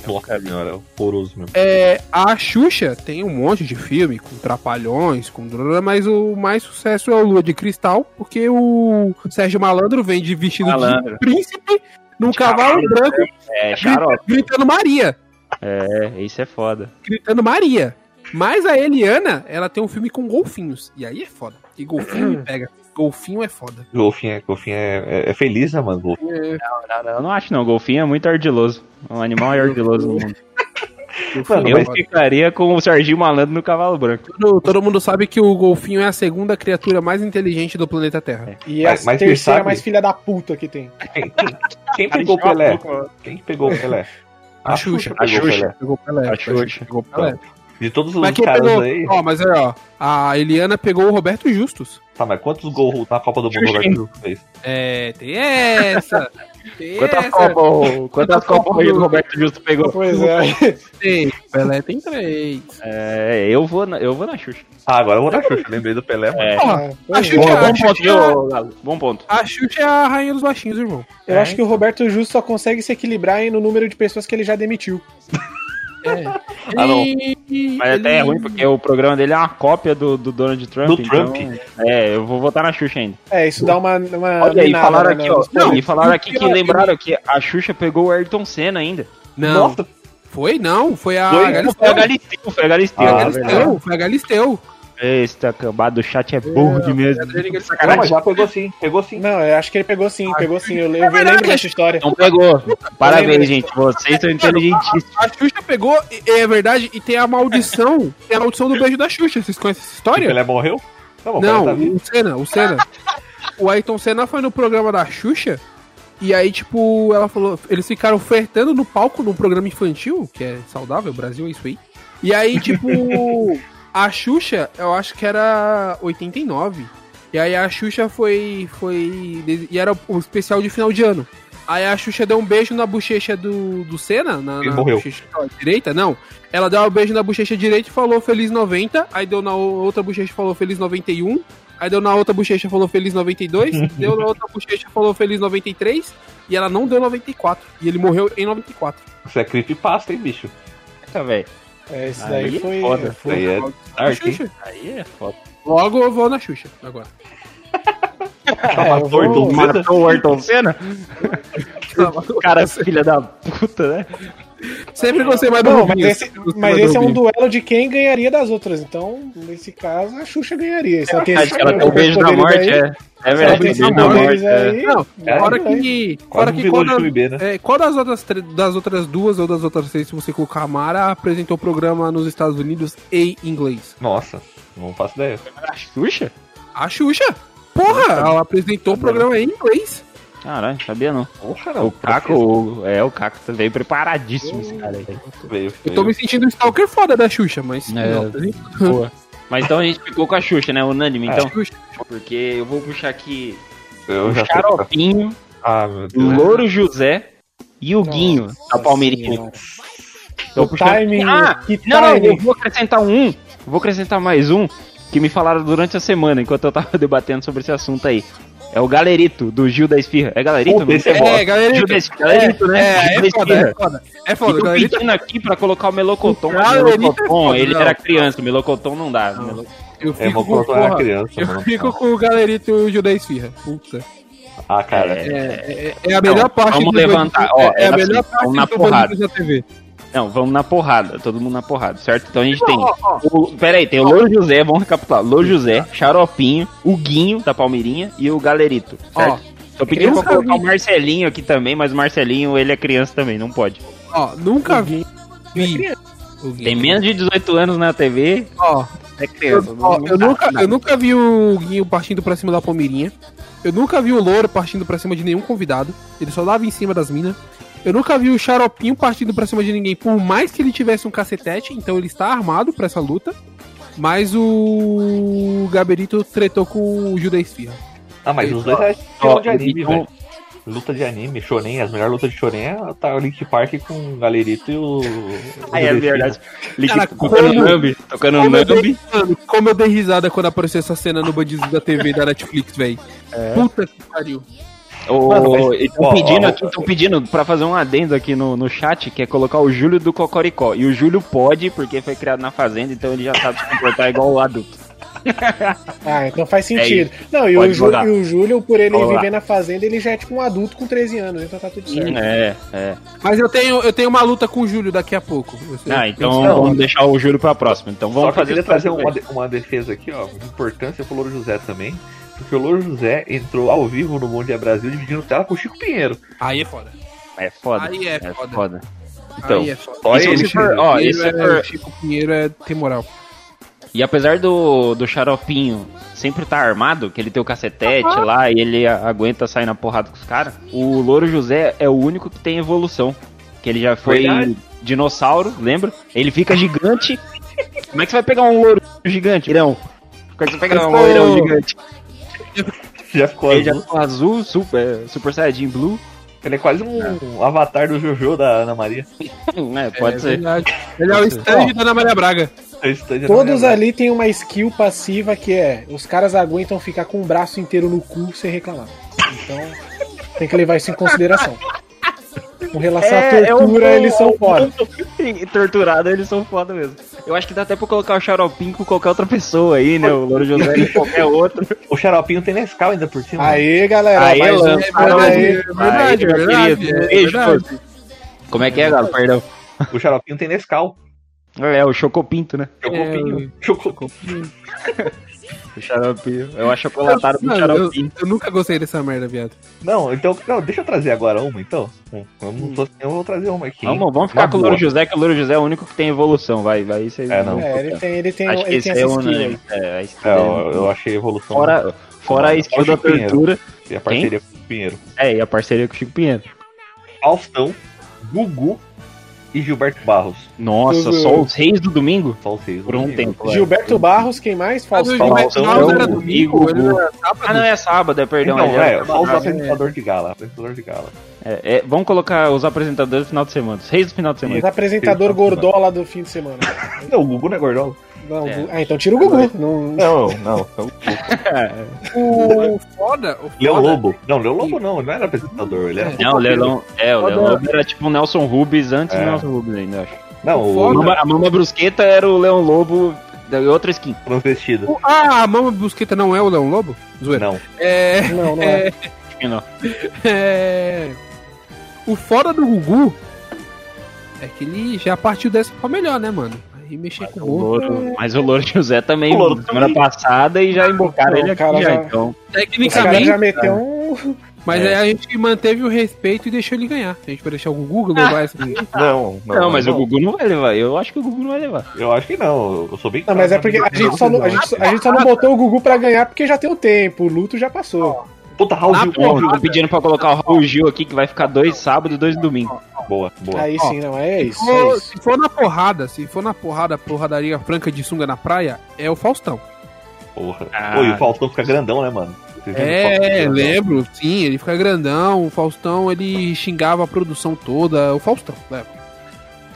Nossa senhora, é horroroso mesmo. É, a Xuxa tem um monte de filme com trapalhões, com mas o mais sucesso é o Lua de Cristal, porque o Sérgio Malandro vem de vestido Malandro. de príncipe num cavalo branco É, xarope. gritando Maria. É, isso é foda. Gritando Maria. Mas a Eliana, ela tem um filme com golfinhos. E aí é foda. E golfinho me pega. Golfinho é foda. Golfinho, é, golfinho é, é, é feliz, né, mano? Golfinho. Não, não, eu não acho não. Golfinho é muito ardiloso. Um animal é ardiloso no mundo. Mano, Eu mas- ficaria com o Serginho Malandro no cavalo branco. Todo, todo mundo sabe que o golfinho é a segunda criatura mais inteligente do planeta Terra. E a Mas- mas terceira sabe- mais filha da puta que tem. Quem, quem- quem pegou o Pelé? Quem que pegou o Pelé? A Xuxa. o Xuxa. Pelé. Pegou o Pelé. A Xuxa. Pegou o Pelé. De todos os Mas quem caras pegou. aí. Ó, mas é, ó. A Eliana pegou o Roberto Justus. Tá, mas quantos gols na Copa do Mundo o Roberto Justus fez? É, tem essa. Tem Quantas essa. copas, quantas copas o Roberto Justo pegou? Pois é. Tem. Pelé tem três. É, eu vou na, eu vou na Xuxa. Ah, agora eu vou na Xuxa, lembrei do Pelé. É. É, a é. Xuxa, Bom, a bom ponto, Xuxa, viu, Galo? Bom ponto. a Xuxa é a rainha dos baixinhos, irmão. Eu acho que o Roberto Justo só consegue se equilibrar aí no número de pessoas que ele já demitiu. É. Ah, não. Mas até é ruim porque o programa dele é uma cópia do, do Donald Trump. Do então, Trump. É, eu vou votar na Xuxa ainda. É, isso dá uma. uma Olha aí, falaram né, aqui, ó. Não, e falaram aqui que lembraram que a Xuxa pegou o Ayrton Senna ainda. Não. Nossa, Foi não, foi a Foi? Foi a Galisteu. Galisteu, foi a Galisteu. Ah, a Galisteu, Galisteu. foi a Galisteu. Esse cambado do chat é burro de mesmo. não, mas já pegou sim, pegou sim. Não, eu acho que ele pegou sim, pegou sim. Eu, eu, É verdade, lembro dessa história. Não pegou. Parabéns, gente. Vocês são inteligentíssimos. A Xuxa pegou, é verdade, e tem a maldição, tem a maldição do beijo da Xuxa. Vocês conhecem essa O história? Pelé morreu? Não, o Não, Pelé tá o Senna, o Senna. O Ayrton Senna foi no programa da Xuxa. E aí, tipo, ela falou. Eles ficaram ofertando no palco num programa infantil, que é saudável, o Brasil é isso aí. E aí, tipo, a Xuxa, eu acho que era 89. E aí a Xuxa foi. foi e era o especial de final de ano. Aí a Xuxa deu um beijo na bochecha do, do Senna, na, Ele na morreu. bochecha direita, não. Ela deu um beijo na bochecha direita e falou Feliz 90. Aí deu na outra bochecha e falou Feliz 91. Aí deu na outra bochecha e falou Feliz 92. deu na outra bochecha e falou Feliz 93. E ela não deu 94. E ele morreu em 94. Isso é creepypasta, hein, bicho? Tá, velho. É, isso Aí daí é foi. foda. Foi- aí é A dark? Xuxa. Aí é foda. Logo eu vou na Xuxa agora. É, eu vou-? Matou o Ayrton Senna? Cara, filha da puta, né? Sempre gostei mais do Não, mas Rubinho. esse, mas mais do esse é um duelo de quem ganharia das outras. Então, nesse caso, a Xuxa ganharia. Esse é Acho que ela tem o beijo da morte, é. É verdade, tem o beijo esse da poderes morte. É. Não, É, fora vai. que. Fora que B, né? É, qual das outras, das outras duas ou das outras três, se você colocar a Mara, apresentou o programa nos Estados Unidos em inglês? Nossa, não faço ideia. A Xuxa? A Xuxa! Porra, ela apresentou o programa em inglês. Caralho, sabia não. Porra, O Caco, o- é, o Caco tá veio preparadíssimo esse cara aí. Veio, Eu tô me sentindo um stalker foda da Xuxa, mas. É. não. Boa. Mas então a gente ficou com a Xuxa, né? Unânime, então. Xuxa. Porque eu vou puxar aqui Eu o já sei. Xaropinho, Ah, o. Louro José e o Guinho, da Palmeirinha. Senhora. Tô O timing, Ah, que não, não, eu vou acrescentar um. Vou acrescentar mais um que me falaram durante a semana, enquanto eu tava debatendo sobre esse assunto aí. É o Galerito, do Gil da Esfirra. É Galerito? Puta, esse é bom. É, galera. Gil da Esfirra. Galerito, né? É, Gil da é foda, Esfirra. é foda. É E foda, tô galera. pedindo aqui pra colocar o Melocoton, O Galerito é Melocoton, foda, ele não. era criança, o Melocoton não dá. Melo- Eu É, fico mas com, porra, criança, eu mano. fico com o galerito e o Gil da Esfirra. Puta. Ah, cara. É, é, é a melhor Não, parte vamos do levantar, ó, É, é a era melhor assim, parte vamos na do porrada. Da TV. Não, vamos na porrada, todo mundo na porrada, certo? Então a gente tem. Ó, ó, O, pera aí, tem o Louro José, vamos recapitular. Louro José, Xaropinho, o Guinho da Palmeirinha e o Galerito, certo? Ó, Tô pedindo pra colocar nunca o Marcelinho aqui também, mas o Marcelinho, ele é criança também, não pode. ó, nunca vi. vi. Guinho. Tem menos de 18 anos na TV, Ó, é criança. eu, ó, eu nunca, eu nunca vi o Guinho partindo pra cima da Palmeirinha. Eu nunca vi o Louro partindo pra cima de nenhum convidado. Ele só dava em cima das minas. Eu nunca vi o Xaropinho partindo pra cima de ninguém, por mais que ele tivesse um cacetete, então ele está armado pra essa luta. Mas o Gaberito tretou com o Gil da Esfirra. Ah, mas os dois é Ó, de anime, velho. Luta de anime, shonen, as melhores lutas de shonen é tá o Link Park com o Galerito e o. Ah, é verdade. Link Cara, tocando como- Nambi. Tocando Como eu, Nambi. dei, mano, como eu dei risada quando apareceu essa cena no Bandidos da TV da Netflix, velho. Puta que pariu. Estão pedindo ó, aqui, estão pedindo pra fazer um adendo aqui no, no chat, que é colocar o Júlio do Cocoricó. E o Júlio pode, porque foi criado na fazenda, então ele já sabe se comportar igual o adulto. Ah, então faz sentido. não, e o, Júlio, e o Júlio, por ele Vamos lá. viver na fazenda, ele já é tipo um adulto com 13 anos, então tá tudo certo. É, é. Mas eu tenho, eu tenho uma luta com o Júlio daqui a pouco. Eu Ah, então Não. vamos deixar o Júlio pra próxima. Então Só vamos eu fazer queria isso trazer uma, uma defesa aqui, ó, de importância pro Louro José também. Porque o Louro José entrou ao vivo no Bom Dia Brasil dividindo tela com o Chico Pinheiro. Aí é foda. É foda. Aí é é foda. foda. Então, Aí é foda. Só e ele, for- Chico. ó, e Pinheiro se é- for- Chico Pinheiro é, tem moral. E apesar do, do xaropinho sempre estar armado, que ele tem o cacetete lá e ele aguenta sair na porrada com os caras, o Louro José é o único que tem evolução. Que ele já foi Verdade. dinossauro, lembra? Ele fica gigante. Como é que você vai pegar um louro gigante? Irão. Como é que você vai pegar um loirão gigante? Já ficou Ele já azul. ficou azul, super, super saiyajin blue. Ele é quase um, avatar do Jojo da Ana Maria. É, pode é ser. verdade. Ele é o stand da Ana Maria Braga. Da Todos ali tem uma skill passiva que é: os caras aguentam ficar com o braço inteiro no cu sem reclamar. Então, tem que levar isso em consideração. Com relação à tortura, um- eles são foda. E torturado, eles são foda mesmo. Eu acho que dá até pra colocar o xaropinho com qualquer outra pessoa aí, né? O Louro José e qualquer outro. O xaropinho tem Nescau ainda por cima. Aê, galera, Aí, verdade, aí. é verdade, Aí, é meu verdade, querido, é beijo, verdade. Como é que é, Galo? Perdão. O xaropinho tem Nescau. É, o Chocopinto, né? Chocopinho. Chocopinho. O xaropinho. Eu acho chocolatado do Mano, eu, xaropinho. eu nunca gostei dessa merda, viado. Não, então, não, deixa eu trazer agora uma, então. Eu, não tô- eu vou trazer uma aqui. Vamos, vamos ficar Uma com o Louro boa. José, que o Louro José é o único que tem evolução. Vai, vai. Vocês É, não. É, ele tem, ele tem, Acho ele tem é essa skill aí. É, É, dele. eu, eu achei evolução. Fora, fora a skill da tortura. E a parceria com o Pinheiro. É, e a parceria com o Chico Pinheiro. Faustão, Gugu e Gilberto Barros. Nossa, Tudo- só os reis do domingo? Só os seis. Por um tempo. Gilberto Barros, quem mais? Mas o Faustão. Gilberto Barros eu- era domingo, ele era sábado. Ah, não, é sábado, é perdão. Então, ele é, era- só os Ah, apresentador de gala. Apresentador de gala. É, é, vamos colocar os apresentadores do final de semana. Os reis do final de semana. Os apresentador gordola do fim de semana. Não, o Gugu não é gordão. Não, É. Ah, então tira o Gugu. Não... Não, não. não. O foda, o Leão Lobo. Não, Leão Lobo não, ele não era apresentador, ele era. Não, o Leilão, é, o. Leão Lobo era tipo o Nelson Rubens antes É. do Nelson Rubens ainda, acho. Não, o o Mama- a Mama Brusqueta era o Leão Lobo da outra skin. transvestido. o- Ah, a Mama Busqueta não é o Leão Lobo? Zoeira. Não. É, Não, não é. Acho que não. é. O foda do Gugu é que ele já partiu dessa pra melhor, né, mano? Aí mexer com O o burro. Louro, mas o Louro José também, O Louro semana também. passada, e já embocaram Não, ele aqui cara já, já- então. Tecnicamente, já meteu um. mas É. aí a gente manteve o respeito e deixou ele ganhar. A gente vai deixar o Gugu levar essa aqui. Não, Não, mas o Gugu não vai levar. Eu acho que o Gugu não vai levar. Eu acho que não, eu sou bem Não, mas é porque a gente, só não, a, gente, a gente só não botou o Gugu pra ganhar porque já tem o tempo. O luto já passou. Puta, Raul Ah, Gil. porra. Estão pedindo pra colocar o Raul Gil aqui, que vai ficar dois sábados e dois domingo. Boa, boa. Aí Ó, sim, não, é isso. Se É for, isso. se for na porrada, se for na porrada, porradaria franca de sunga na praia, é o Faustão. Porra. Ah. Pô, e o Faustão fica grandão, né, mano? É, lembro, sim, ele fica grandão, o Faustão ele xingava a produção toda, o Faustão, leva.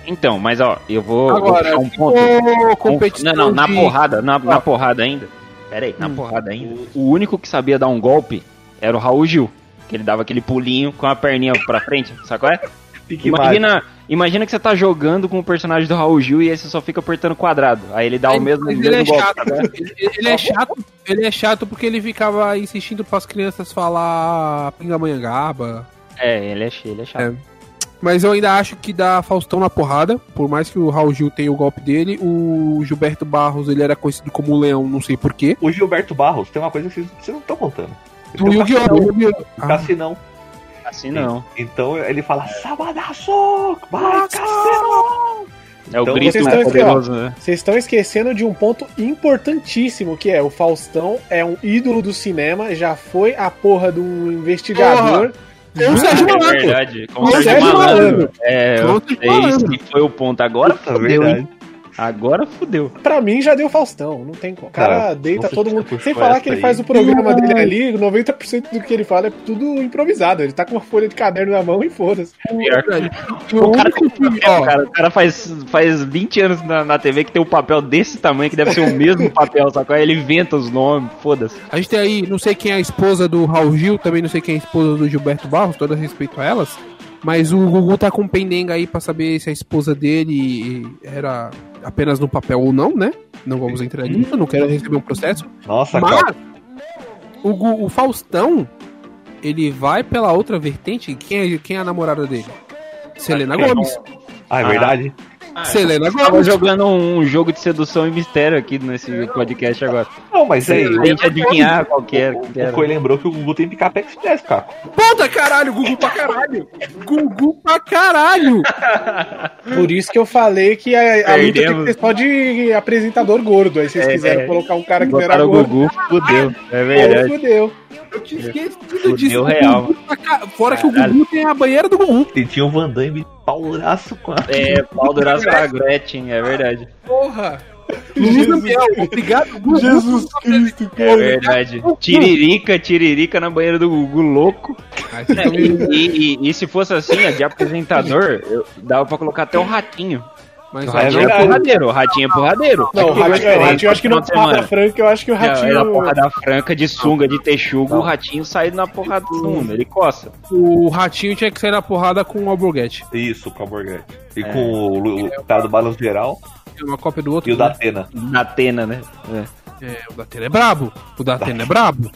Então, mas ó, eu vou, vou Agora, puxar um ponto. Não, não, na de- porrada, na, na porrada ainda. Pera aí, na Hum. porrada ainda. O único que sabia dar um golpe era o Raul Gil. Que ele dava aquele pulinho com a perninha pra frente, sabe qual é? Pique mágico. Imagina, imagina que você tá jogando com o personagem do Raul Gil e aí você só fica apertando quadrado. Aí ele dá o Mas- mesmo, ele é golpe. chato. sabe? Ele, ele é chato, ele é chato porque ele ficava insistindo pras crianças falar pingamanhangaba. É, ele é, ele é chato. É. Mas eu ainda acho que dá Faustão na porrada, por mais que o Raul Gil tenha o golpe dele, o Gilberto Barros ele era conhecido como o Leão, não sei porquê. O Gilberto Barros tem uma coisa que vocês, vocês não estão contando. Do um Yu-Gi-Oh! cassinão, Ah, cassinão. Assim não. Então ele fala, Sabadaço! Vai, cassinão! É o Então, grito vocês estão aqui, poderoso, né? Vocês estão esquecendo de um ponto importantíssimo, que é o Faustão é um ídolo do cinema, já foi a porra de um investigador. Com o Sérgio É Malandro. verdade, com o Sérgio Malandro. Malandro. É, Com o eu Sérgio sei Malandro. se foi o ponto. Agora Puta, hein? verdade. Agora fudeu. Pra mim já deu Faustão, não tem como. O cara, Cara, deita todo mundo. Sem falar que ele aí. faz o programa dele ali, 90% do que ele fala é tudo improvisado. Ele tá com uma folha de caderno na mão e foda-se. Pior que- O O cara, É, cara, o cara faz, faz 20 anos na, na TV que tem um papel desse tamanho, que deve ser o mesmo papel, só que aí ele inventa os nomes, foda-se. a gente tem aí, não sei quem é a esposa do Raul Gil, também não sei quem é a esposa do Gilberto Barros, todo respeito a elas. Mas o Gugu tá com pendenga aí pra saber se a esposa dele era apenas no papel ou não, né? Não vamos entrar nisso, não quero receber um processo. Nossa, Mas cara. o, o Faustão, ele vai pela outra vertente. Quem é, quem é a namorada dele? Selena Gomes. Ah, é Ah. Verdade. Selena Tava Gomes. jogando um jogo de sedução e mistério aqui nesse podcast agora. Não, mas aí. A gente adivinhar qual que era. O, que o. Coi lembrou que o Gugu tem picape express, cara. Puta caralho, Gugu pra caralho. Gugu pra caralho. Por isso que eu falei que a, a luta tem que ser só de apresentador gordo. Aí vocês É, quiserem é. colocar um cara que não era Botaram o gordo. Gugu, fudeu. É verdade. fudeu. Eu tinha esquecido Fudeu disso. real. Gugu ca- Fora que o Caralho. Gugu tem a banheira do Gugu. E tinha o Van Damme paulaço com a. É, pau duraço com a Gretchen, é verdade. Porra. Luiz Damião, obrigado, Gugu. Jesus Cristo, É verdade. Tiririca, tiririca na banheira do Gugu, louco. E, e- e- e se fosse assim, de apresentador, eu, dava pra colocar até um ratinho. Mas O ó, ratinho é, verdade. porradeiro, o ratinho é porradeiro. Não, o ratinho, o ratinho eu acho que não porrada franca, eu acho que o Não, é ratinho. da porrada franca, de sunga, de texugo, o ratinho sai na porrada do mundo, ele coça. o ratinho tinha que sair na porrada com o Alborguete. Isso, com a Borghetti. E É. com o, o cara do Balanço Geral É uma cópia do outro. e o da né? Atena. Na Atena, né? É, É, o da Atena é brabo. O da Atena é brabo.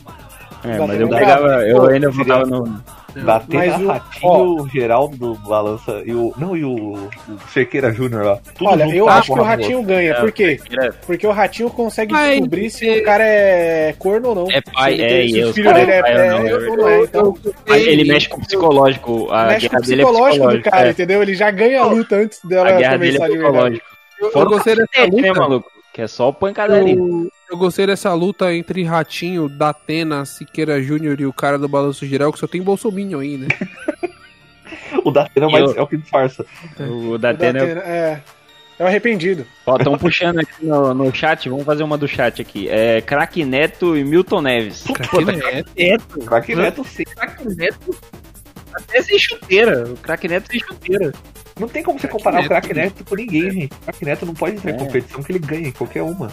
É, Da mas eu é pegava, brabo. eu ainda votava no. Atena, Mas o- Ratinho, o Geraldo do Balança e o. Não, e o, o Cerqueira Júnior lá. Tudo Olha, eu acho que o ratinho ganha. É, Por quê? Direto. Porque o ratinho consegue Mas- descobrir se o cara é corno ou não. É pai, se ele é, tem- eu o filho dele é, pai ou não, é, é não é. Então, Mas ele mexe com o psicológico, a mexe com guerra o dele é psicológico do cara, é. entendeu? Ele já ganha a luta antes dela A guerra dele começar é de verdade. Eu, gostei dessa luta. maluco? Que é só pancadaria. Eu, eu gostei dessa luta entre Ratinho, Datena, Siqueira Júnior e o cara do Balanço Geral, que só tem Bolsominion aí, né? O da Atena é, o mais- eu- é o que disfarça. O O da Atena é Datena, é. É o arrependido. Ó, estão puxando aqui no, no chat, vamos fazer uma do chat aqui. É Crack Neto e Milton Neves. Neto. Neto, Crack Neto sim. Crack Neto. Até sem chuteira. O Crack Neto sem chuteira. Não tem como você comparar Neto. o Crack Neto com ninguém, gente. O Crack Neto não pode entrar em É. competição que ele ganha em qualquer uma.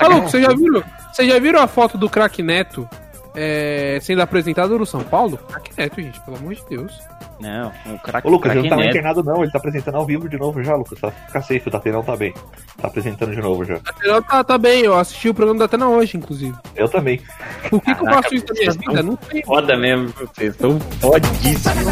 Maluco, vocês já viram? Vocês já viram a foto do craque Neto é, sendo apresentado no São Paulo? Craque Neto, gente, pelo amor de Deus. Não, o Crack Ô, Lucas, ele Crack não tá internado, não. Ele tá apresentando ao vivo de novo já, Lucas. Tá, fica safe, o Datenão tá bem. Tá apresentando de novo já. Datena tá, tá bem, eu assisti o programa da Atena hoje, inclusive. Eu também. Por que, que eu Caraca, faço isso na minha vida? Não sei. Foda mesmo, vocês estão fodíssimos.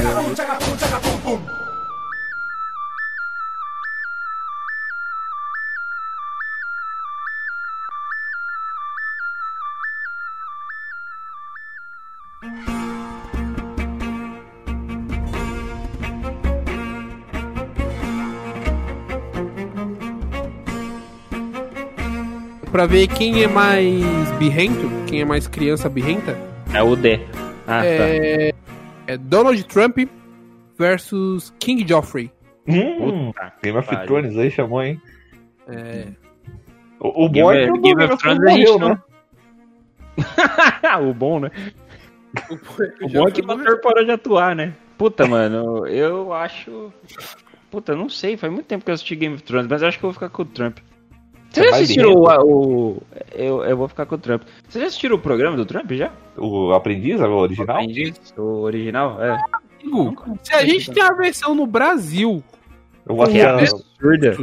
Pra ver quem é mais birrento, quem é mais criança birrenta, É o D. Ah, tá. é, é Donald Trump versus King Joffrey. Hum, Puta Game of. Thrones aí chamou, hein? É, O, o Game- bom é que o Game Game of Thrones Thrones a gente morreu, né? o bom, né? O bom é que o ator parou de atuar, né? Puta, mano, eu acho. Puta, não sei, faz muito tempo que eu assisti Game of Thrones, mas eu acho que eu vou ficar com o Trump. Vocês É já mais assistiram o, o- eu, eu vou ficar com o Trump. Vocês já assistiram o programa do Trump já? O aprendiz, o original? Aprendi? O original? É. Amigo, se a gente tem a versão no Brasil, Eu vou absurda.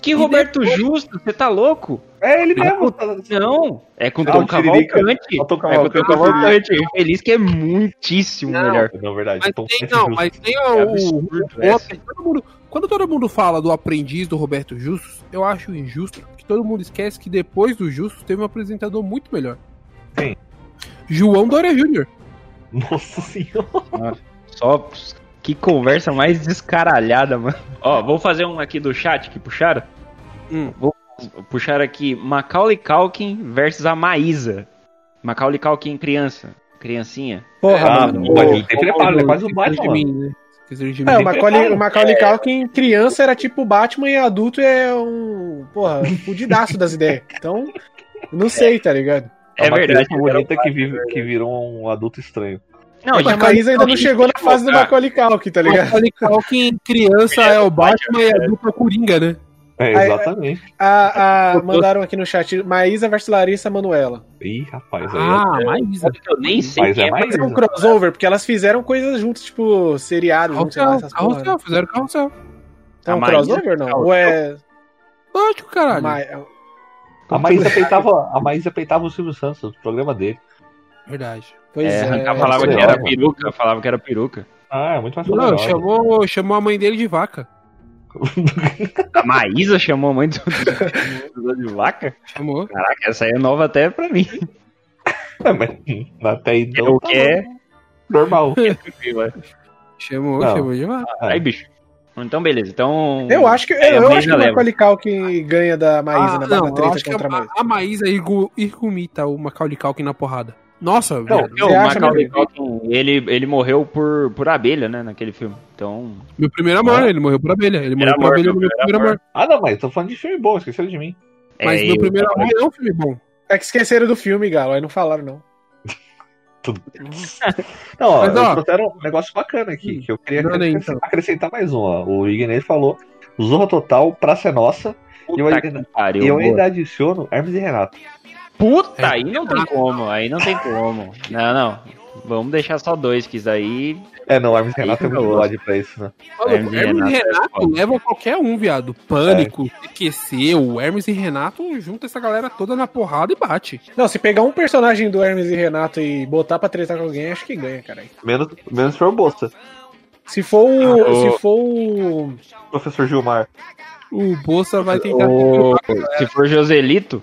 Que Roberto Justo, você tá louco? É ele mesmo. tá- Não, é com Ah, Tom o. Cavalcante. O Tom É com o Tom Cavalcante. Cavalcante. Feliz que é muitíssimo Não. melhor. Não, verdade. mas Tom tem, não, justo. mas tem É o, absurdo o- essa. todo mundo- quando todo mundo fala do aprendiz do Roberto Justus, eu acho injusto que todo mundo esquece que depois do Justus teve um apresentador muito melhor. Quem? João Dória Júnior. Nossa senhora. Só que conversa mais descaralhada, mano. Ó, vou fazer um aqui do chat que puxaram. Hum. Vou puxar aqui Macaulay Culkin versus a Maísa. Macaulay Culkin criança, criancinha. Porra, Ah, mano. mas ele tem preparo, ele é quase de Batman. mim, né? De É, mim. o Macaulay, o Macaulay Culkin criança era tipo o Batman e adulto é um, porra, um fudidaço das ideias. Então, não sei, tá ligado? É uma verdade. criança bonita que, vive, que virou um adulto estranho. Não, Mas a Maísa ainda não chegou na fase do Macaulay Culkin, tá ligado? Macaulay Culkin, criança é o Batman e adulto é o Coringa, né? É, exatamente. A, a- mandaram aqui no chat Maísa versus Larissa Manuela. Ih, rapaz, aí Ah, é- Maísa. Eu nem sei Mas quem é é, é um crossover, porque elas fizeram coisas juntas, tipo, seriado, juntos, sei lá, Carrossel, essas porra. carrossel, fizeram carrossel. Então, A um Maísa crossover não? Ou é. Lógico, caralho. Ma- A Maísa peitava, a Maísa peitava o Silvio Santos, o programa dele. Verdade. Pois É, é. arrancar falava sei que era mano. peruca, falava que era peruca. Ah, é muito mais Não, chamou, chamou a mãe dele de vaca. A Maísa chamou a mãe do, de vaca? Chamou. Caraca, essa aí é nova até pra mim. É, mas, até então, o que é? normal. Chamou, Não. chamou de vaca. Aí, bicho. Então, beleza. Então. Eu acho que, É, a eu acho que o leva. Macaulay Culkin ganha da Maísa Ah, na, não, na eu treta contra a a, Maísa. a Maísa irgu- irgumita o Macaulay Culkin na porrada. Nossa, Não. Eu, o Macaulay Culkin, ele, ele morreu por, por abelha, né, naquele filme. Então. Meu primeiro amor, Ah. ele morreu por abelha. Ele morreu por amor, abelha meu meu primeiro primeiro amor. Ah, não, mas tô falando de filme bom, esqueceram de mim. Mas é, meu eu- primeiro amor é um filme bom. É que esqueceram do filme, Galo, aí não falaram, não. Não, ó, Mas, ó, eu trouxeram um negócio bacana aqui, que eu queria acrescentar, então. acrescentar mais um. Ó. O Ignei falou Zorra Total, Praça é Nossa, e eu Puta ainda, que pariu. e eu ainda adiciono Hermes e Renato. Puta, É. aí não tem como, aí não tem como. Não, não. Vamos deixar só dois, que isso aí. É, não, Hermes e Renato é muito bode pra isso, né? Mano, Hermes Hermes, e Renato é Renato foda. leva qualquer um, viado. Pânico, TQC, o Hermes e Renato junta essa galera toda na porrada e bate. Não, se pegar um personagem do Hermes e Renato e botar pra tretar com alguém, acho que ganha, cara. Menos, menos se for o Bolsa. Se for o. Ah, o- Se for o. Professor Gilmar. O Bolsa vai tentar. O- se for Joselito,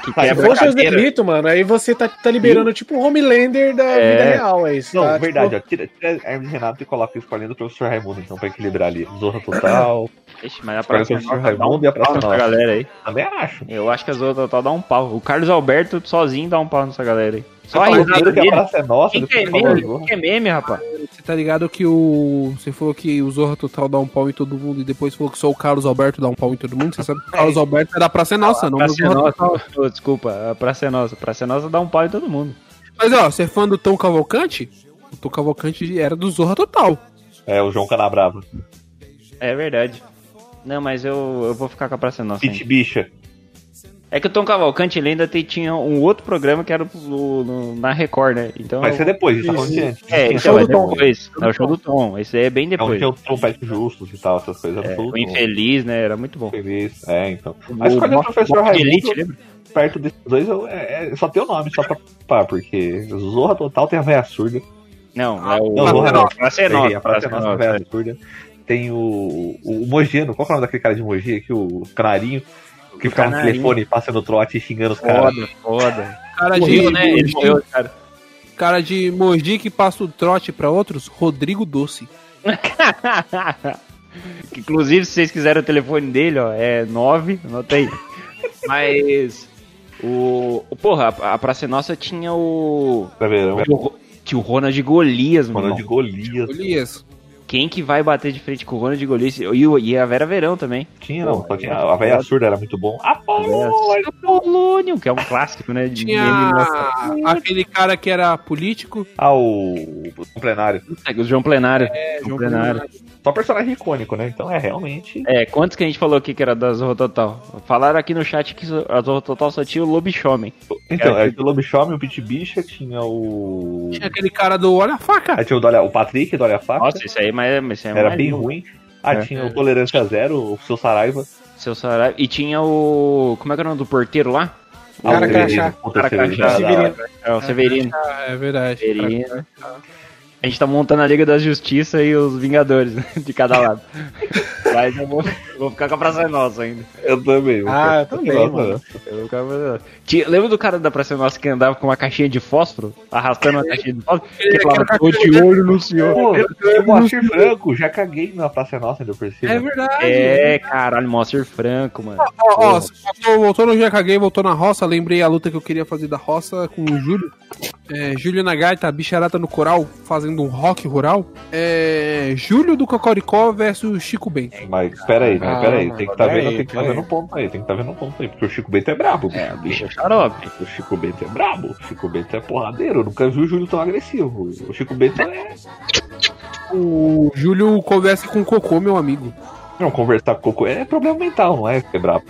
que quebra a o cadeira. delitos, mano, aí você tá, tá liberando tipo um Homelander da É. vida real, é isso. Não, tá? verdade, Tipo, ó, tira, tira Hermes e Renato e coloca escolhendo o Professor Raimundo, então, pra equilibrar ali. Zorra Total. Ixi, mas a próxima um Raimundo e a nessa Nossa. galera aí. Também acho. Eu acho que as outras total dá um pau. O Carlos Alberto sozinho dá um pau nessa galera aí. Só a risada primeiro que a dele. Praça é Nossa, Quem que é meme? Zorra. Quem que é meme, rapaz? Você tá ligado que o. Você falou que o Zorra Total dá um pau em todo mundo e depois falou que só o Carlos Alberto dá um pau em todo mundo? Você sabe que o Carlos Alberto é da Praça é Nossa, não do Praça é Zorra nossa. Total. Ô, desculpa, a Praça é nossa. A Praça é nossa dá um pau em todo mundo. Mas ó, você é fã do Tom Cavalcante? O Tom Cavalcante era do Zorra Total. É, o João Canabrava. É verdade. Não, mas eu, eu vou ficar com a Praça é Nossa. Pit. Bicha. É que o Tom Cavalcante ele ainda tem- tinha um outro programa que era no- no- na Record, né? Então. Vai ser depois, a gente tá. É, O show é do Tom. depois. É o show do Tom. Esse aí é bem É depois. tinha o trompete justos e tal, essas coisas. É, tudo o Infeliz, né? Era muito bom. Feliz. É, então. O Mas escolher o Professor Raimundo perto desses dois eu- é, é- só tem o nome, só pra pá, porque Zorra Total tem a véia surda. Não, é o. Não, Zorra não. Praça é nossa. a Praça é Praça Tem o, o Mogiano, qual que é o nome daquele cara de Mogi aqui? O Canarinho. Que O ficava no telefone passando trote e xingando os caras. Foda, foda. Cara de, Morreu, né? Morreu, cara. cara de Mogi que passa o trote pra outros, Rodrigo Doce. Inclusive, se vocês quiserem o telefone dele, ó, é 9, anota aí. Mas. O. o- Porra, a, a Praça Nossa tinha o. Pra verão. Tinha o, Ro- tinha o Ronald Golias, mano. Ronald de Golias. Quem que vai bater de frente com o Ronald Golias? E, o- e a Vera Verão também. Tinha, não. Só tinha, a véia surda era muito bom. Apolônio! Apolônio, que é um clássico, né? de Tinha meme aquele cara que era político. Ah, o, o plenário. O João Plenário. É, João Plenário. Só personagem icônico, né? Então é realmente. É, quantos que a gente falou aqui que era da Zorro Total? Falaram aqui no chat que a Zorro Total só tinha o Lobisomem. Então, é o Lobisomem, o Pit Bicha, tinha o. Tinha aquele cara do Olha a Faca. Aí tinha o, do Olha- o Patrick do Olha a Faca. Nossa, isso aí mas, mas isso aí é era bem novo. ruim. Ah, É. tinha o Tolerância Zero, o seu Saraiva. Seu Saraiva. E tinha o. Como é que era o nome do porteiro lá? Ah, Cara o Severino. É o Severino. Ah, é verdade. Severino. A gente tá montando a Liga da Justiça e os Vingadores né, de cada lado. Mas eu vou, vou ficar com a Praça é Nossa ainda. Eu também. Ah, eu também, Nossa, mano. Eu vou ficar com a Praça é Nossa. Tinha- Lembra do cara da Praça é Nossa que andava com uma caixinha de fósforo? Arrastando uma caixinha de fósforo? Que falava, tô de olho no senhor. Pô, eu Moacir Franco, já caguei na Praça Nossa, ainda por cima. É verdade. É, caralho, Moacir Franco, mano. Ó, ó, você voltou, no Já Caguei, voltou na roça. Lembrei a luta que eu queria fazer da roça com o Júlio. É, Júlio na gaita, bicharata no coral, fazendo um rock rural. É, Júlio do Cocoricó versus Chico Bento. Mas pera aí, mas Ah, pera aí. mano, Tem que tá vendo, aí, tem que tá vendo um ponto aí, tem que tá vendo um ponto aí, porque o Chico Bento é brabo. É, o bicho é xarope. O Chico Bento é brabo, o Chico Bento é porradeiro, eu nunca vi o Júlio tão agressivo. O Chico Bento é. O Júlio conversa com o Cocô, meu amigo. Não, conversar com o Coco é problema mental, não é? É brabo.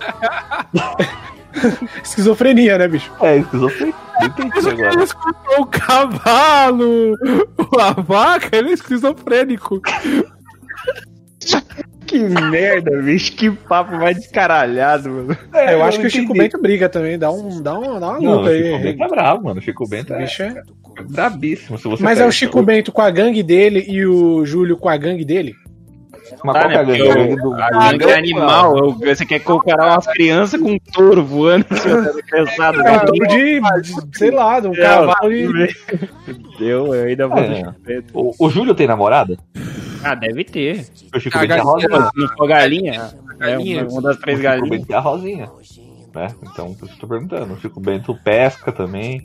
Esquizofrenia, né, bicho? É, esquizofrenia. Entendi agora. Ele escutou o cavalo, a vaca, ele é esquizofrênico. Que merda, bicho. Que papo mais descaralhado, mano. É, eu acho não que o Chico entendi. Bento briga também, dá, um, dá, uma, dá uma Não, luta o Chico aí. Bento é brabo, mano. O Chico Bento O é bicho é- brabíssimo. Se você Mas é o Chico Bento com a gangue dele e o Júlio com a gangue dele? Mas Tá, é né? gangue? A gangue do- A gangue é animal. eu- Você quer comparar umas crianças com um touro voando criançada. É um touro de, de- sei lá, de um cavalo de... Deu, eu ainda vou É. O, o Júlio tem namorada? Ah, deve ter. O Chico Bento é rosinha. Não for galinha? É Galinha. uma, uma das O três Chico galinhas. Bento é a rosinha. Né? Então, por isso que eu tô perguntando. O Chico Bento pesca também.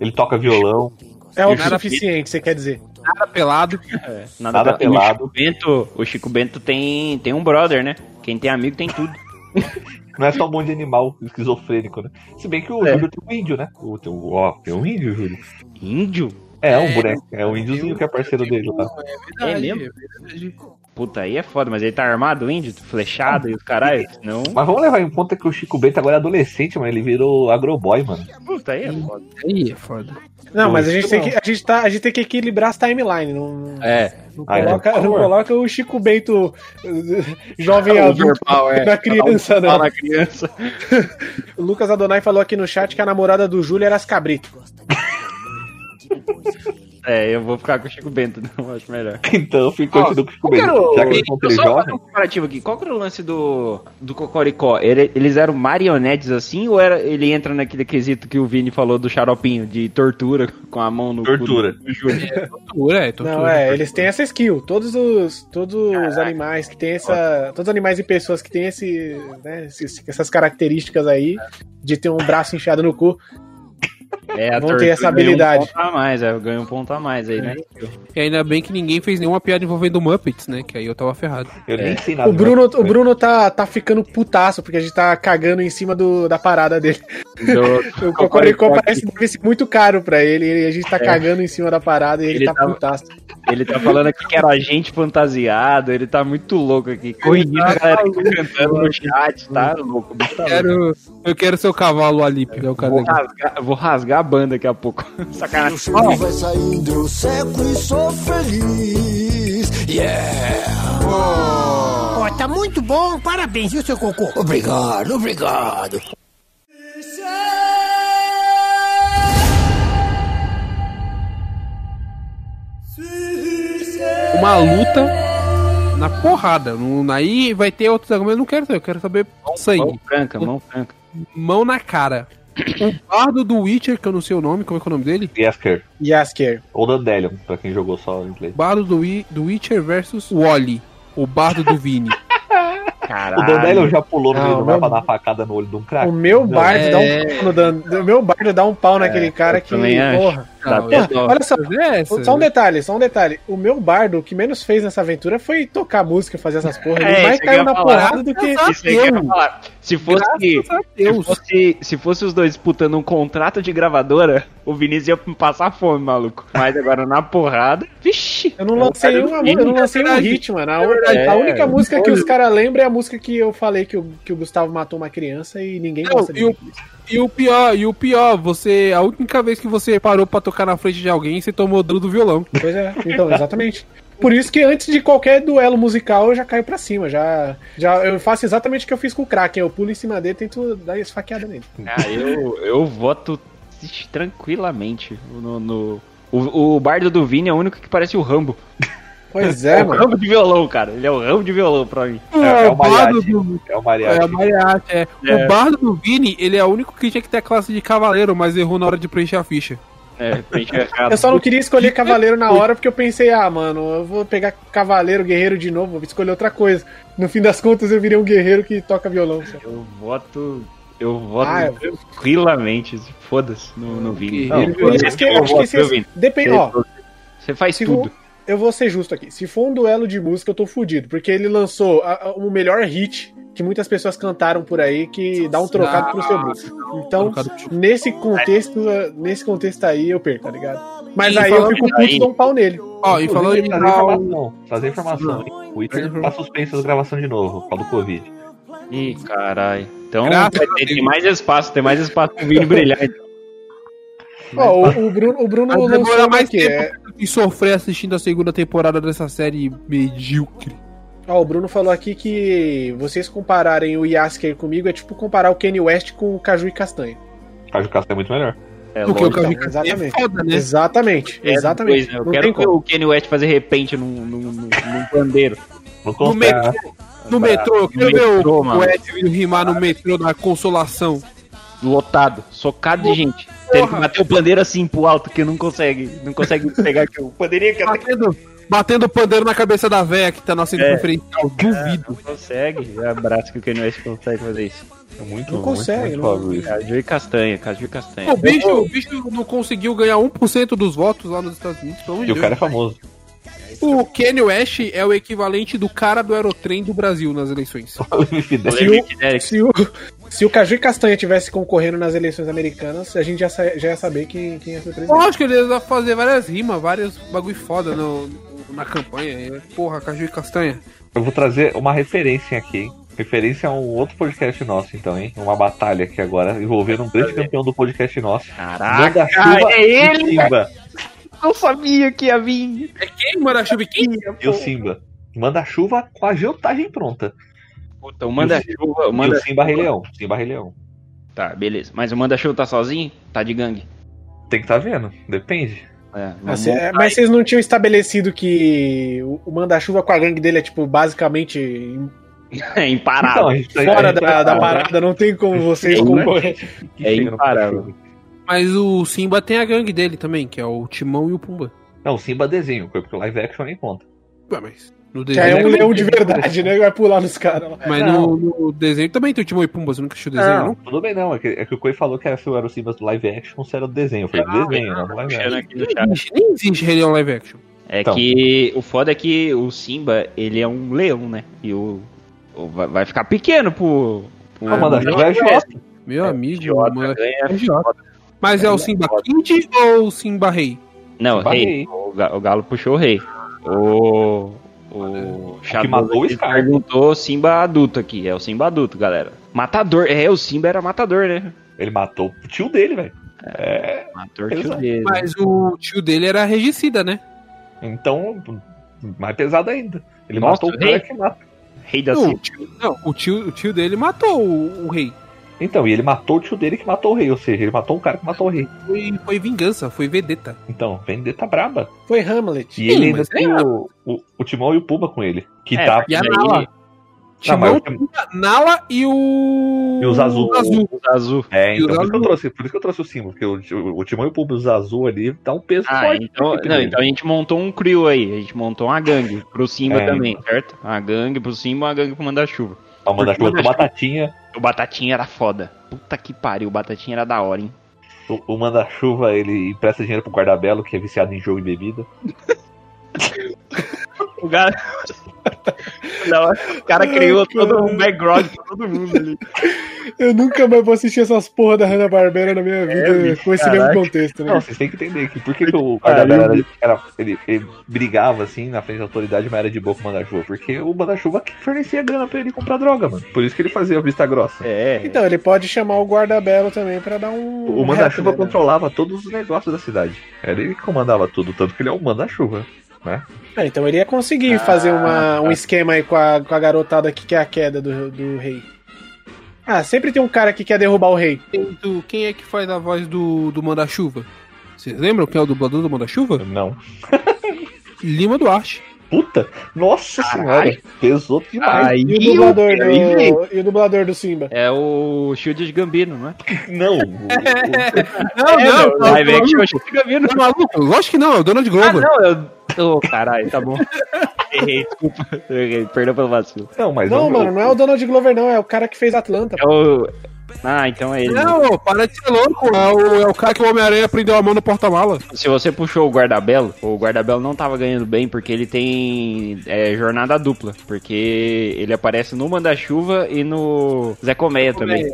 Ele toca violão. É o Nada- suficiente, você quer dizer. Nada pelado. É, Nada pela- pelado. O Chico Bento, o Chico Bento tem, tem um brother, né? Quem tem amigo tem tudo. Não é só um monte de animal esquizofrênico, né? Se bem que o É. Júlio tem um índio, né? O, tem, ó, tem um índio, Júlio. Índio? É, um boneco. É um índiozinho que é parceiro dele, tá? É mesmo? Puta, aí é foda, mas ele tá armado, o índio, flechado e os caralho. Não. Mas vamos levar em conta que o Chico Bento agora é adolescente, mano. Ele virou agroboy, mano. Puta, aí é foda. Aí é foda. Não, mas a gente, tem que, a, gente tá, a gente tem que equilibrar as timelines. Não, É. não Ah, é, coloca, não coloca o Chico Bento eh, jovem adulto é. da criança, não. na criança. O Lucas Adonai falou aqui no chat que a namorada do Júlio era as cabrito. É, eu vou ficar com o Chico Bento, não, acho melhor. Então eu fico Ó, continuo com o Chico Bento. o- Já que ele eu encontra ele só jovem. um comparativo aqui. Qual que era o lance do, do Cocoricó? Ele- eles eram marionetes assim ou era, ele entra naquele quesito que o Vini falou do xaropinho, de tortura com a mão no cu Tortura. do Júlio? Tortura, é, tortura. Não, é, eles têm essa skill. Todos os, todos os animais que têm essa. Todos os animais e pessoas que têm esse, né, esses- essas características aí de ter um braço enfiado no cu. É, a Vão ter tortura essa ganha habilidade. Um ponto a mais, é, eu ganho um ponto a mais aí, né? E ainda bem que ninguém fez nenhuma piada envolvendo Muppets, né? Que aí eu tava ferrado. Eu nem sei nada. O Bruno, o Bruno tá, tá ficando putaço, porque a gente tá cagando em cima do, da parada dele. Do- O Cocoricó parece que deve ser muito caro pra ele, e a gente tá cagando em cima da parada e ele, Ele tá tava- putaço. Ele tá falando aqui que era agente fantasiado, ele tá muito louco aqui. Corrigindo a galera que tá cantando no chat, tá louco. tá louco. Quero, eu quero ser o cavalo Alip, é o cara Vou rasgar, eu vou rasgar a banda daqui a pouco. Sacanagem. cheiro vai saindo, eu seco e sou feliz. Yeah! Ó, tá muito bom, parabéns, viu, seu cocô? Obrigado, obrigado. Uma luta na porrada. Não, aí vai ter outros argumentos, eu não quero saber, eu quero saber Mão sangue. franca, mão franca. Mão na cara. O bardo do Witcher, que eu não sei o nome, como é que é o nome dele? Yasker. Yasker. Ou Dandelion, pra quem jogou só em inglês. Bardo do, do Witcher versus Wally. O bardo do Vini. O Dandelion já pulou no Não, meio do meu- pra dar facada no olho de um craque. O meu bardo é. dá um pau no Dan- o meu bardo dá um pau naquele cara eu que. Porra. Não, dó. Olha só, É essa, só um detalhe, só um detalhe. O meu bardo, o que menos fez nessa aventura foi tocar música, fazer essas porra. Ele É, mais que eu caiu na falar. porrada do que. Se fosse, se fosse, se fosse os dois disputando um contrato de gravadora, o Vinícius ia passar fome, maluco. Mas agora na porrada, vixi. Eu não É lancei uma música, eu não lancei um hit, mano. A, verdade. a única É, música que os caras lembram é a música que eu falei que o, que o Gustavo matou uma criança e ninguém Não, gosta e, o, e o pior, e o pior, você. A única vez que você parou pra tocar na frente de alguém, você tomou dano do violão. Pois é, então, exatamente. Por isso que antes de qualquer duelo musical eu já caio pra cima. Já, já eu faço exatamente o que eu fiz com o Kraken. Eu pulo em cima dele e tento dar esfaqueada nele. Ah, eu, eu voto tranquilamente no. no- o, o bardo do Vini é o único que parece o Rambo. Pois É é, o mano. ramo de violão, cara. Ele é o ramo de violão pra mim. É, é o o bardo mariachi. do. É o É, mariachi. o mariachi, é. É. O bardo do Vini, ele é o único que tinha que ter a classe de cavaleiro, mas errou na hora de preencher a ficha. É, preenche errado. Eu só não queria escolher cavaleiro na hora porque eu pensei, ah, mano, eu vou pegar cavaleiro, guerreiro de novo, vou escolher outra coisa. No fim das contas, eu virei um guerreiro que toca violão. só. Eu voto. Eu voto Ah, tranquilamente. Foda-se no, no Vini. Não, Eu acho que, eu acho que se- Vini. depende, ó, Você faz se tudo. for- eu vou ser justo aqui. Se for um duelo de música, eu tô fudido, porque ele lançou a- a- o melhor hit que muitas pessoas cantaram por aí, que dá um trocado pro seu grupo. Então, nesse contexto, nesse contexto aí, eu perco, tá ligado? Mas E aí eu fico puto e dou um pau nele. Ó, e falando em trazer um- informação. Trazer informação. hein? O Twitter tá suspenso da gravação de novo, por causa do Covid. Ih, caralho. Então Graças vai ter, tem mais espaço, tem mais espaço pro Vini brilhar. Ó, o, o Bruno, o Bruno demorar uma mais aqui, tempo é, e sofrer assistindo a segunda temporada dessa série medíocre. Ó, o Bruno falou aqui que vocês compararem o Yasker comigo é tipo comparar o Kanye West com o Caju e Castanha. Caju Castro é muito melhor. É, Porque o lógico. Caju então, Castanha é exatamente. foda, né? Exatamente, É, exatamente. pois é, eu Não quero tem ver como. o Kenny West fazer repente num, num, num, num pandeiro. Não No metrô, no metrô, eu quero ver metrô, o, o Ed rimar no metrô da consolação. Lotado, socado de gente. Tem que bater o pandeiro assim pro alto, que não consegue. Não consegue pegar aqui o pandeirinho que Batendo, batendo pandeiro na cabeça da véia que tá na cena É. preferencial. Duvido. não consegue. Abraço que o Kenny West consegue fazer isso. É muito, Não consegue, muito, não. muito óbvio isso. Caju e castanha, caju e castanha. O bicho, o bicho não conseguiu ganhar 1% dos votos lá nos Estados Unidos, pelo E de o Deus. cara é famoso. O Kanye West é o equivalente do cara do Aerotrem do Brasil nas eleições. Se o, se, o, se o Caju e Castanha tivesse concorrendo nas eleições americanas, a gente já, sa- já ia saber quem, quem ia ser presidente. Lógico que eles vão fazer várias rimas, vários bagulho foda no, na campanha. Porra, Caju e Castanha. Eu vou trazer uma referência aqui. hein? Referência a um outro podcast nosso, então, hein? Uma batalha aqui agora, envolvendo um grande campeão do podcast nosso. Caraca, é ele! Simba. Eu sabia que ia vir. É quem, Marachuva? Quem? E o Simba. Manda-chuva com a geotagem pronta. Puta, o manda-chuva. O E o manda Simba Rei Leão. Simba Rei Leão. Tá, beleza. Mas o manda-chuva tá sozinho? Tá de gangue. Tem que estar vendo. Depende. É, é, montar mas vocês não tinham estabelecido que o, o manda-chuva com a gangue dele é, tipo, basicamente É imparável. Então, tá- fora da, tá- da parada, não tem como vocês É chega no imparável. Mas o Simba tem a gangue dele também, que é o Timão e o Pumba. Não, o Simba desenho, porque o live action nem conta. Ué, mas no Já é desenho. um leão de verdade, né? Vai pular nos caras lá. Mas no, no desenho também tem o Timão e Pumba, você nunca assistiu o desenho, não? Não, tudo bem não. É que, é que o Koi falou que era, se era o Simba do live action, se era do desenho. Eu falei, desenho, não do live Puxando action. Nem existe, Rei Leão live action. É Então. que o foda é que o Simba, ele é um leão, né? E o, o- vai, vai ficar pequeno pro. pro Ah, manda-chuva é. Meu É, amigo, idiota, mano. ganha é idiota. Mas é o Simba Kid ou o Simba Rei? Não, Simba rei. rei. O, Ga- o Galo puxou o rei. O. O Shadow matou o Scar. perguntou Simba adulto aqui. É o Simba adulto, galera. Matador. É, o Simba era matador, né? Ele matou o tio dele, velho. É, Matador tio Exato. dele. Mas o tio dele era regicida, né? então, mais pesado ainda. Ele Nossa, matou o rei. cara que mata. Rei da Não, Simba. o tio, não, o tio, o tio dele matou o, o rei. Então, e ele matou o tio dele que matou o rei. Ou seja, ele matou um cara que matou o rei. Foi, foi vingança, foi vedeta. Então, vendetta braba. Foi Hamlet. E ele ainda mas tem é- o, o, o Timão e o Pumba com ele. Que É, tá. E a Nala. Mas Timão, o Tim- Pumba, Nala e o. E os azul. o azul. O azul. É, então por isso, que eu trouxe, por isso que eu trouxe o símbolo, porque o, o, Timão e o Pumba e os azul ali dá um peso Ah, forte. então, não, então a gente montou um crew aí. A gente montou uma gangue pro Simba É. também, certo? Uma gangue pro Simba uma gangue pro Manda-Chuva. A manda-chuva do Manda-chuva. Batatinha. O Batatinha era foda. Puta que pariu, o Batatinha era da hora, hein? O, o manda-chuva, ele empresta dinheiro pro guardabelo, que é viciado em jogo e bebida. O cara. o cara criou todo um background pra todo mundo ali. Eu nunca mais vou assistir essas porra da Hanna-Barbera na minha vida bicho, com esse caraca. mesmo contexto, né? Não, vocês têm que entender que por que, que o guardabelo era, era- ele, ele brigava assim na frente da autoridade, mas era de boa com o manda-chuva? Porque o manda-chuva que fornecia grana pra ele comprar droga, mano. Por isso que ele fazia a vista grossa. É. Então, ele pode chamar o guarda-belo também pra dar um. O manda-chuva né? controlava todos os negócios da cidade. Era ele que comandava tudo, tanto que ele é o manda-chuva. É, então ele ia conseguir Ah, fazer uma, um tá. esquema aí com a, com a garotada que quer a queda do, do rei. Ah, sempre tem um cara que quer derrubar o rei. Quem, do- quem é que faz a voz do, do Manda-Chuva? Vocês lembram quem é o dublador do Manda-Chuva? Não. Lima Duarte. Puta, nossa senhora, pesou demais. Aí, E o dublador do, e o dublador do Simba? É o Shield de Gambino, não é? Não, Não, É, não, não, live não, action é o Shield de Gambino. tá maluco? Lógico que não, é o Donald Ah, Glover. não, eu. Ô, caralho, tá bom. Errei, desculpa. Eu Errei, perdão pelo vacilo. não, mas Não, mano, não é o Donald Glover, não. É o cara que fez Atlanta. É o. Ah, então é ele. Não, para de ser louco. É o, é o cara que o Homem-Aranha prendeu a mão no porta-mala. Se você puxou o Guardabelo, o Guardabelo não tava ganhando bem porque ele tem é, jornada dupla. Porque ele aparece no Manda-Chuva e no Zé Colmeia também.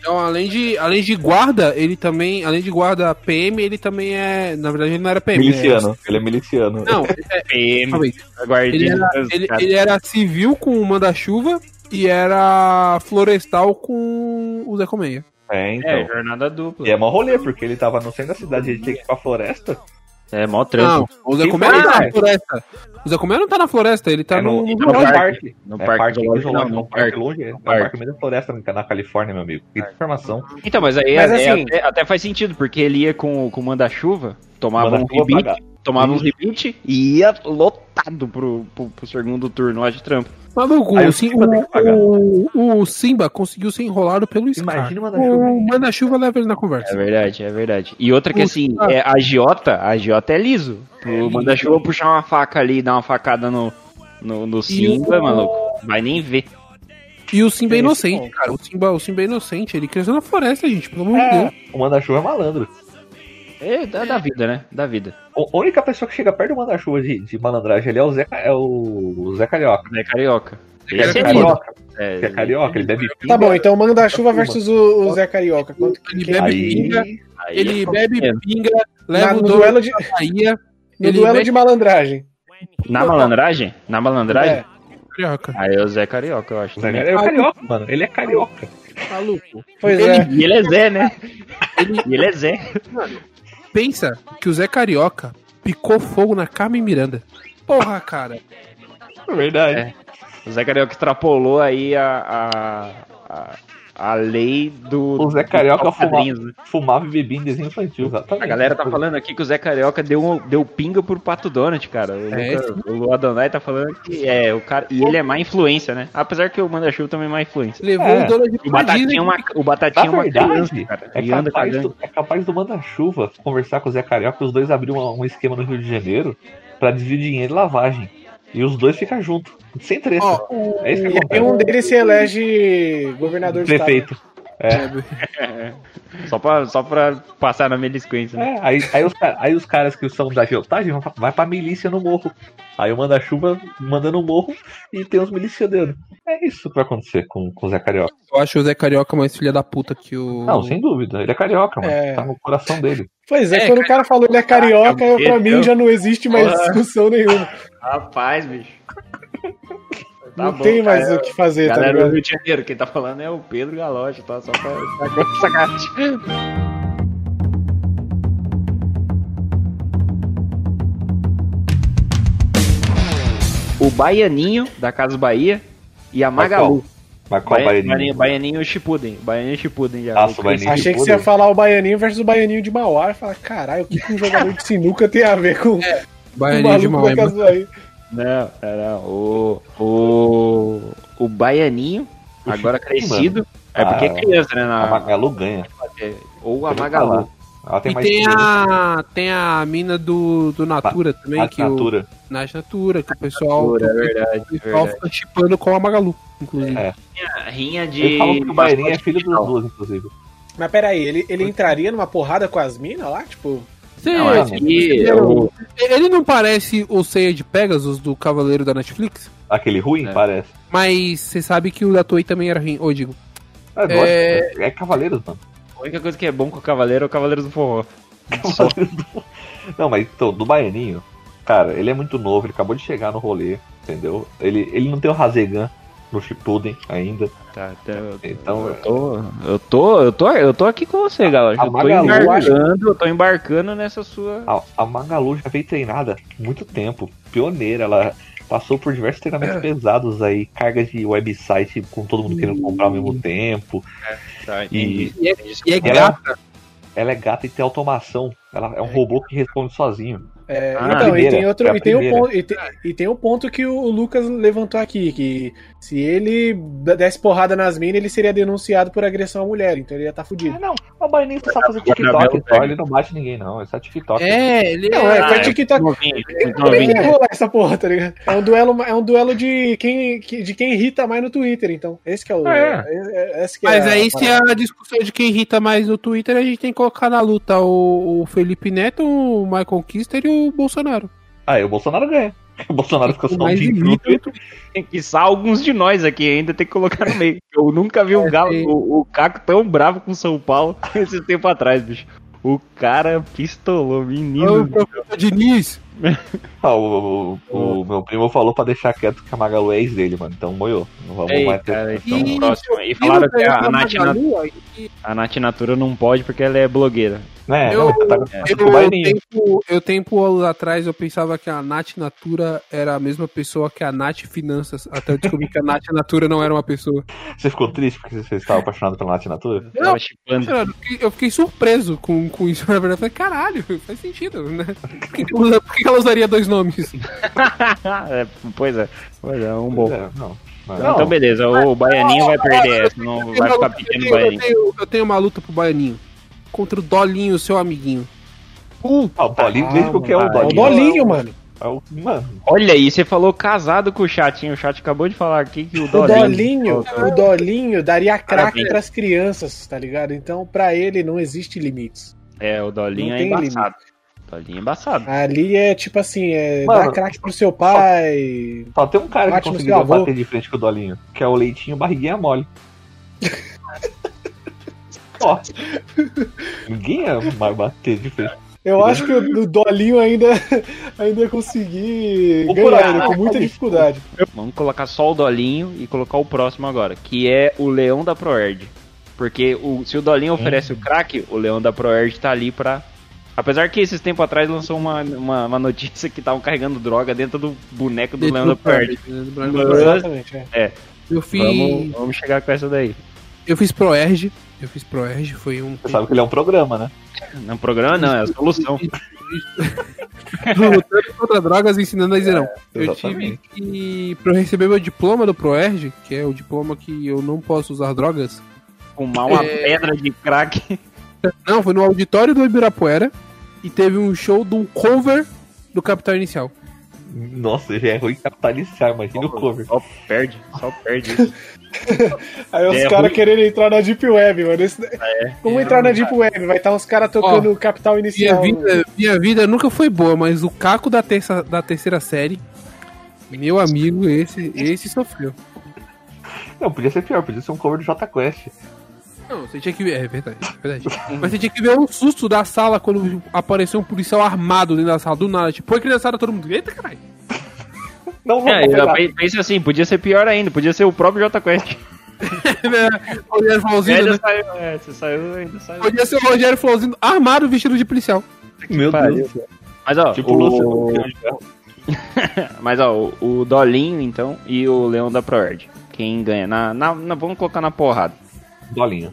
Então, além de, além de guarda, ele também, além de guarda PM, ele também é. Na verdade, ele não era PM. miliciano, ele é miliciano. Não, é, PM, ele, era, ele, ele era civil com o manda-chuva e era florestal com o Zé Colmeia. É, então. É, jornada dupla. E é mó rolê, porque ele tava no centro da cidade, ele tinha que ir pra floresta. É, mó Não, trampo. o Zé Quem Colmeia não tá na floresta. O Zé Colmeia não tá na floresta, ele tá é no, no, no no rural. parque. No é parque parque zoológico, zoológico, não, um parque parque. longe. É um parque. parque meio da floresta, na- na Califórnia, meu amigo. Que informação. Então, mas aí Mas é- é assim- até, até faz sentido, porque ele ia com, com o manda-chuva, tomava um Manda-chuva rebite. Tomava um rebite e ia lotado pro, pro, pro segundo turno lá de trampo. Maluco, o, o Sim- Simba tem que pagar. o, o Simba conseguiu ser enrolado pelo Scar. Imagina o manda-chuva. O manda-chuva leva ele na É conversa. verdade, é verdade. E outra que O assim, Simba- é, a Giota, a Giota é liso. O manda-chuva puxar uma faca ali e dar uma facada no, no, no Simba, o- maluco, vai nem ver. E o Simba é inocente, cara. O Simba, o Simba é inocente. Ele cresceu na floresta, gente, pelo amor de Deus. É, O manda-chuva é malandro. É da, da vida, né? Da vida. A única pessoa que chega perto do manda-chuva de, de malandragem ali é o Zé, é o Zé Carioca. É carioca. Ele é é carioca. É, Que é carioca, ele bebe tá bom, então manda-chuva versus o, o Zé Carioca. Quanto que Ele bebe Aí, pinga, aí ele é bebe pinga, na, leva no o duelo de, Bahia. no ele duelo mete de malandragem. Na malandragem? Na malandragem? É. carioca. Aí é o Zé Carioca, eu acho. Zé também. é o carioca, mano. Ele é carioca. Maluco. Pois Ele- é. E ele é Zé, né? E ele é Zé. Pensa que o Zé Carioca picou fogo na Carmen Miranda. Porra, cara. É verdade. É. O Zé Carioca extrapolou aí a, a, a, a lei do. O Zé Carioca né? Fumava e bebia em desenho infantil, exatamente. A galera tá falando aqui que o Zé Carioca deu, deu pinga pro Pato Donald, cara. O, É, Luca- o Adonai tá falando que é o cara. E ele é má influência, né? Apesar que o Manda-Chuva também é má influência. Levou É. o Donald O Batatinha, é uma, o Batatinha é uma verdade, criança, cara. É anda capaz, do, é capaz do Manda-Chuva conversar com o Zé Carioca e os dois abriram um esquema no Rio de Janeiro pra desvio de dinheiro e lavagem. E os dois ficam juntos, sem treta. Ó, é isso que E um deles se elege governador de estado. Prefeito. Só pra, só pra passar na melisquência, né? É, aí, aí, os, aí os caras que são da agiotagem vão pra- vai pra milícia no morro. Aí o manda-chuva manda no morro e tem os milicianos. É isso que vai acontecer com, com o Zé Carioca. Eu acho o Zé Carioca mais filha da puta que o. Não, sem dúvida. Ele é carioca, mano. É. Tá no coração dele. Pois é, É, quando o cara falou ele é carioca, eu, pra mim já não existe mais discussão nenhuma. Rapaz, bicho. Tá não tem mais o que fazer, tá Galera do ligado? Rio de Janeiro, quem tá falando é o Pedro Galoche, tá? Só pra sacanagem. O Baianinho, da Casa Bahia, e a Magalu. Mas qual Baia- baianinho? Baianinho, Baianinho Shippuden. Baianinho Shippuden já. Nossa, o Baianinho. Achei que você ia falar o Baianinho versus o Baianinho de Mauá. Eu falei, caralho, o que, que um jogador de sinuca tem a ver com o Baianinho de maluco Não, não, não. O, o, o Baianinho, O agora Shippuden, crescido. É porque é Ah, criança, né? A Na, Magalu ganha. ou a Magalu. Ela tem E mais tem a, tem a mina do, do Natura também, A que o, Natura. Nath Natura, que o pessoal, É verdade, o pessoal verdade. fica chipando com a Magalu, inclusive. É. Rinha de. Ele falou que o Baianinho é filho dos duas, inclusive. Mas peraí, ele, ele entraria numa porrada com as minas lá? Tipo, Você- Não, É, que o- ele não parece o Ceia de Pegasus do Cavaleiro da Netflix? Aquele ruim, É. parece. Mas você sabe que o da Toei também era ruim. Ou digo, É, lógico, é... é Cavaleiros, mano. a única coisa que é bom com o Cavaleiro é o Cavaleiro do Forró. Cavaleiros do- Não, mas então, do Baianinho, cara, ele é muito novo, ele acabou de chegar no rolê, entendeu? Ele, ele não tem o Razegan no Shippuden ainda. Tá, então, eu, Então, eu tô, eu tô, eu tô, eu tô aqui com você, galera. A Eu tô embarcando, eu tô embarcando nessa sua. a, a Magalu já veio treinada há muito tempo, pioneira, ela passou por diversos treinamentos É. pesados aí, carga de website com todo mundo querendo comprar ao Hum. mesmo tempo. Tá, E- E é Ela- gata. Ela é gata e tem automação, ela é um robô que responde sozinho. É, Ah, então, e primeira, tem outro, é a e tem, um primeira. ponto, e, tem, e tem um ponto que o Lucas levantou aqui, que se ele desse porrada nas minas, ele seria denunciado por agressão à mulher, então ele ia estar fudido. É, não, o Baianinho só fazer Agora TikTok, só, ele não bate ninguém, não. É só TikTok. É, ele Não, é, é. é TikTok. Como é rolar essa porra, tá ligado? É um duelo, é um duelo de quem, de quem irrita mais no Twitter, então. Esse que é o. É. é- é- esse que é Mas a aí, se a discussão de quem irrita mais no Twitter, a gente tem que colocar na luta o, o Felipe Neto, o Michael Kister e o Bolsonaro. Aí o Bolsonaro ganha. O Bolsonaro fica só um dia no irrita Twitter. Tem que só alguns de nós aqui ainda tem que colocar no meio. Eu nunca vi o, É, Galo, o, o Caco tão bravo com o São Paulo esse tempo atrás, bicho. O cara pistolou, Ô, menino. professor Diniz. Ah, o, o- o meu primo falou pra deixar quieto que a Magalu é ex dele, mano. Então moiou. Não vamos Ei, mais ter. cara, então próximo. E falaram que a, a, Nath, a Nath Natura não pode porque ela é blogueira. Né? Eu- não, tá Eu, com o Baianinho. tempo, eu tempo anos atrás eu pensava que a Nath Natura era a mesma pessoa que a Nath Finanças, até eu descobri que a Nath Natura não era uma pessoa. Você ficou triste porque você estava apaixonado pela Nath Natura? Eu eu fiquei- eu fiquei surpreso com, com isso, na verdade. Eu falei, caralho, faz sentido, né? Por que, usa- por que ela usaria dois nomes? É, pois é, pois é, um bom. É, não. Não, Então beleza, o Baianinho vai perder essa, não Eu vai tenho- ficar eu pedindo tenho- eu Baianinho. tenho, eu tenho uma luta pro Baianinho. Contra o Dolinho, seu amiguinho. Ah, o Dolinho, desde que eu quero o Ah, É o Dolinho. Dolinho, mano. É o- Mano, Olha aí, você falou casado com o chat, hein? O chat acabou de falar aqui que o O Dolinho. Dolinho, o Dolinho daria crack Parabéns. pras crianças, tá ligado? Então, pra ele, não existe limites. É, o Dolinho Não é tem embaçado. Dolinho é embaçado. Ali é tipo assim, é Mano, dar crack pro seu pai. só tem um cara que conseguiu bater de frente com o Dolinho, que é o Leitinho Barriguinha Mole. Ó. Ninguém ia mais bater de frente. Eu acho que o, Dolinho ainda, ainda ia conseguir Vou ganhar com muita dificuldade. Vamos colocar só o Dolinho e colocar o próximo agora, que é o Leão da Proerd. Porque o, se o Dolinho oferece o crack, o Leão da Proerd tá ali pra. Apesar que esses tempos atrás lançou uma, uma, uma notícia que estavam carregando droga dentro do boneco do Leão da Proerd. Exatamente, é. Eu fiz. Vamos, vamos chegar com essa daí. Eu fiz Proerge. Eu fiz Proerge, foi um. Você sabe que ele é um programa, né? No programa não, é a solução. Lutando contra drogas e ensinando a dizer não. Eu tive que. Pra eu receber meu diploma do Proerge, que é o diploma que eu não posso usar drogas. Fumar uma É. pedra de crack. Não, foi no auditório do Ibirapuera. E teve um show de um cover do Capital Inicial. Nossa, já é ruim capitalizar, imagina o cover. Só perde, só perde. Aí os É caras querendo entrar na Deep Web, mano. Esse- Como entrar na Deep Web? Vai estar os caras tocando Capital Minha Inicial. vida, minha vida nunca foi boa, mas o Caco da, terça, da terceira série, meu amigo, esse, esse sofreu. Não, podia ser pior, podia ser um cover do Jota Quest. Não, você tinha que ver. É verdade, é verdade. Mas você tinha que ver o susto da sala quando apareceu um policial armado dentro da sala, do nada. Tipo, foi criançada, todo mundo. Eita, caralho. Não, não, É, eu penso assim, podia ser pior ainda, podia ser o próprio Jota Quest. o Rogério né? saiu, é, você saiu, ainda saiu. Podia ser o Rogério Flauzinho armado vestido de policial. Meu pariu. Deus. do céu. Mas ó, Tipo o... o. Mas ó, o, o Dolinho então e o Leão da Proerd. Quem ganha? Na, na, na- vamos colocar na porrada. Dolinho.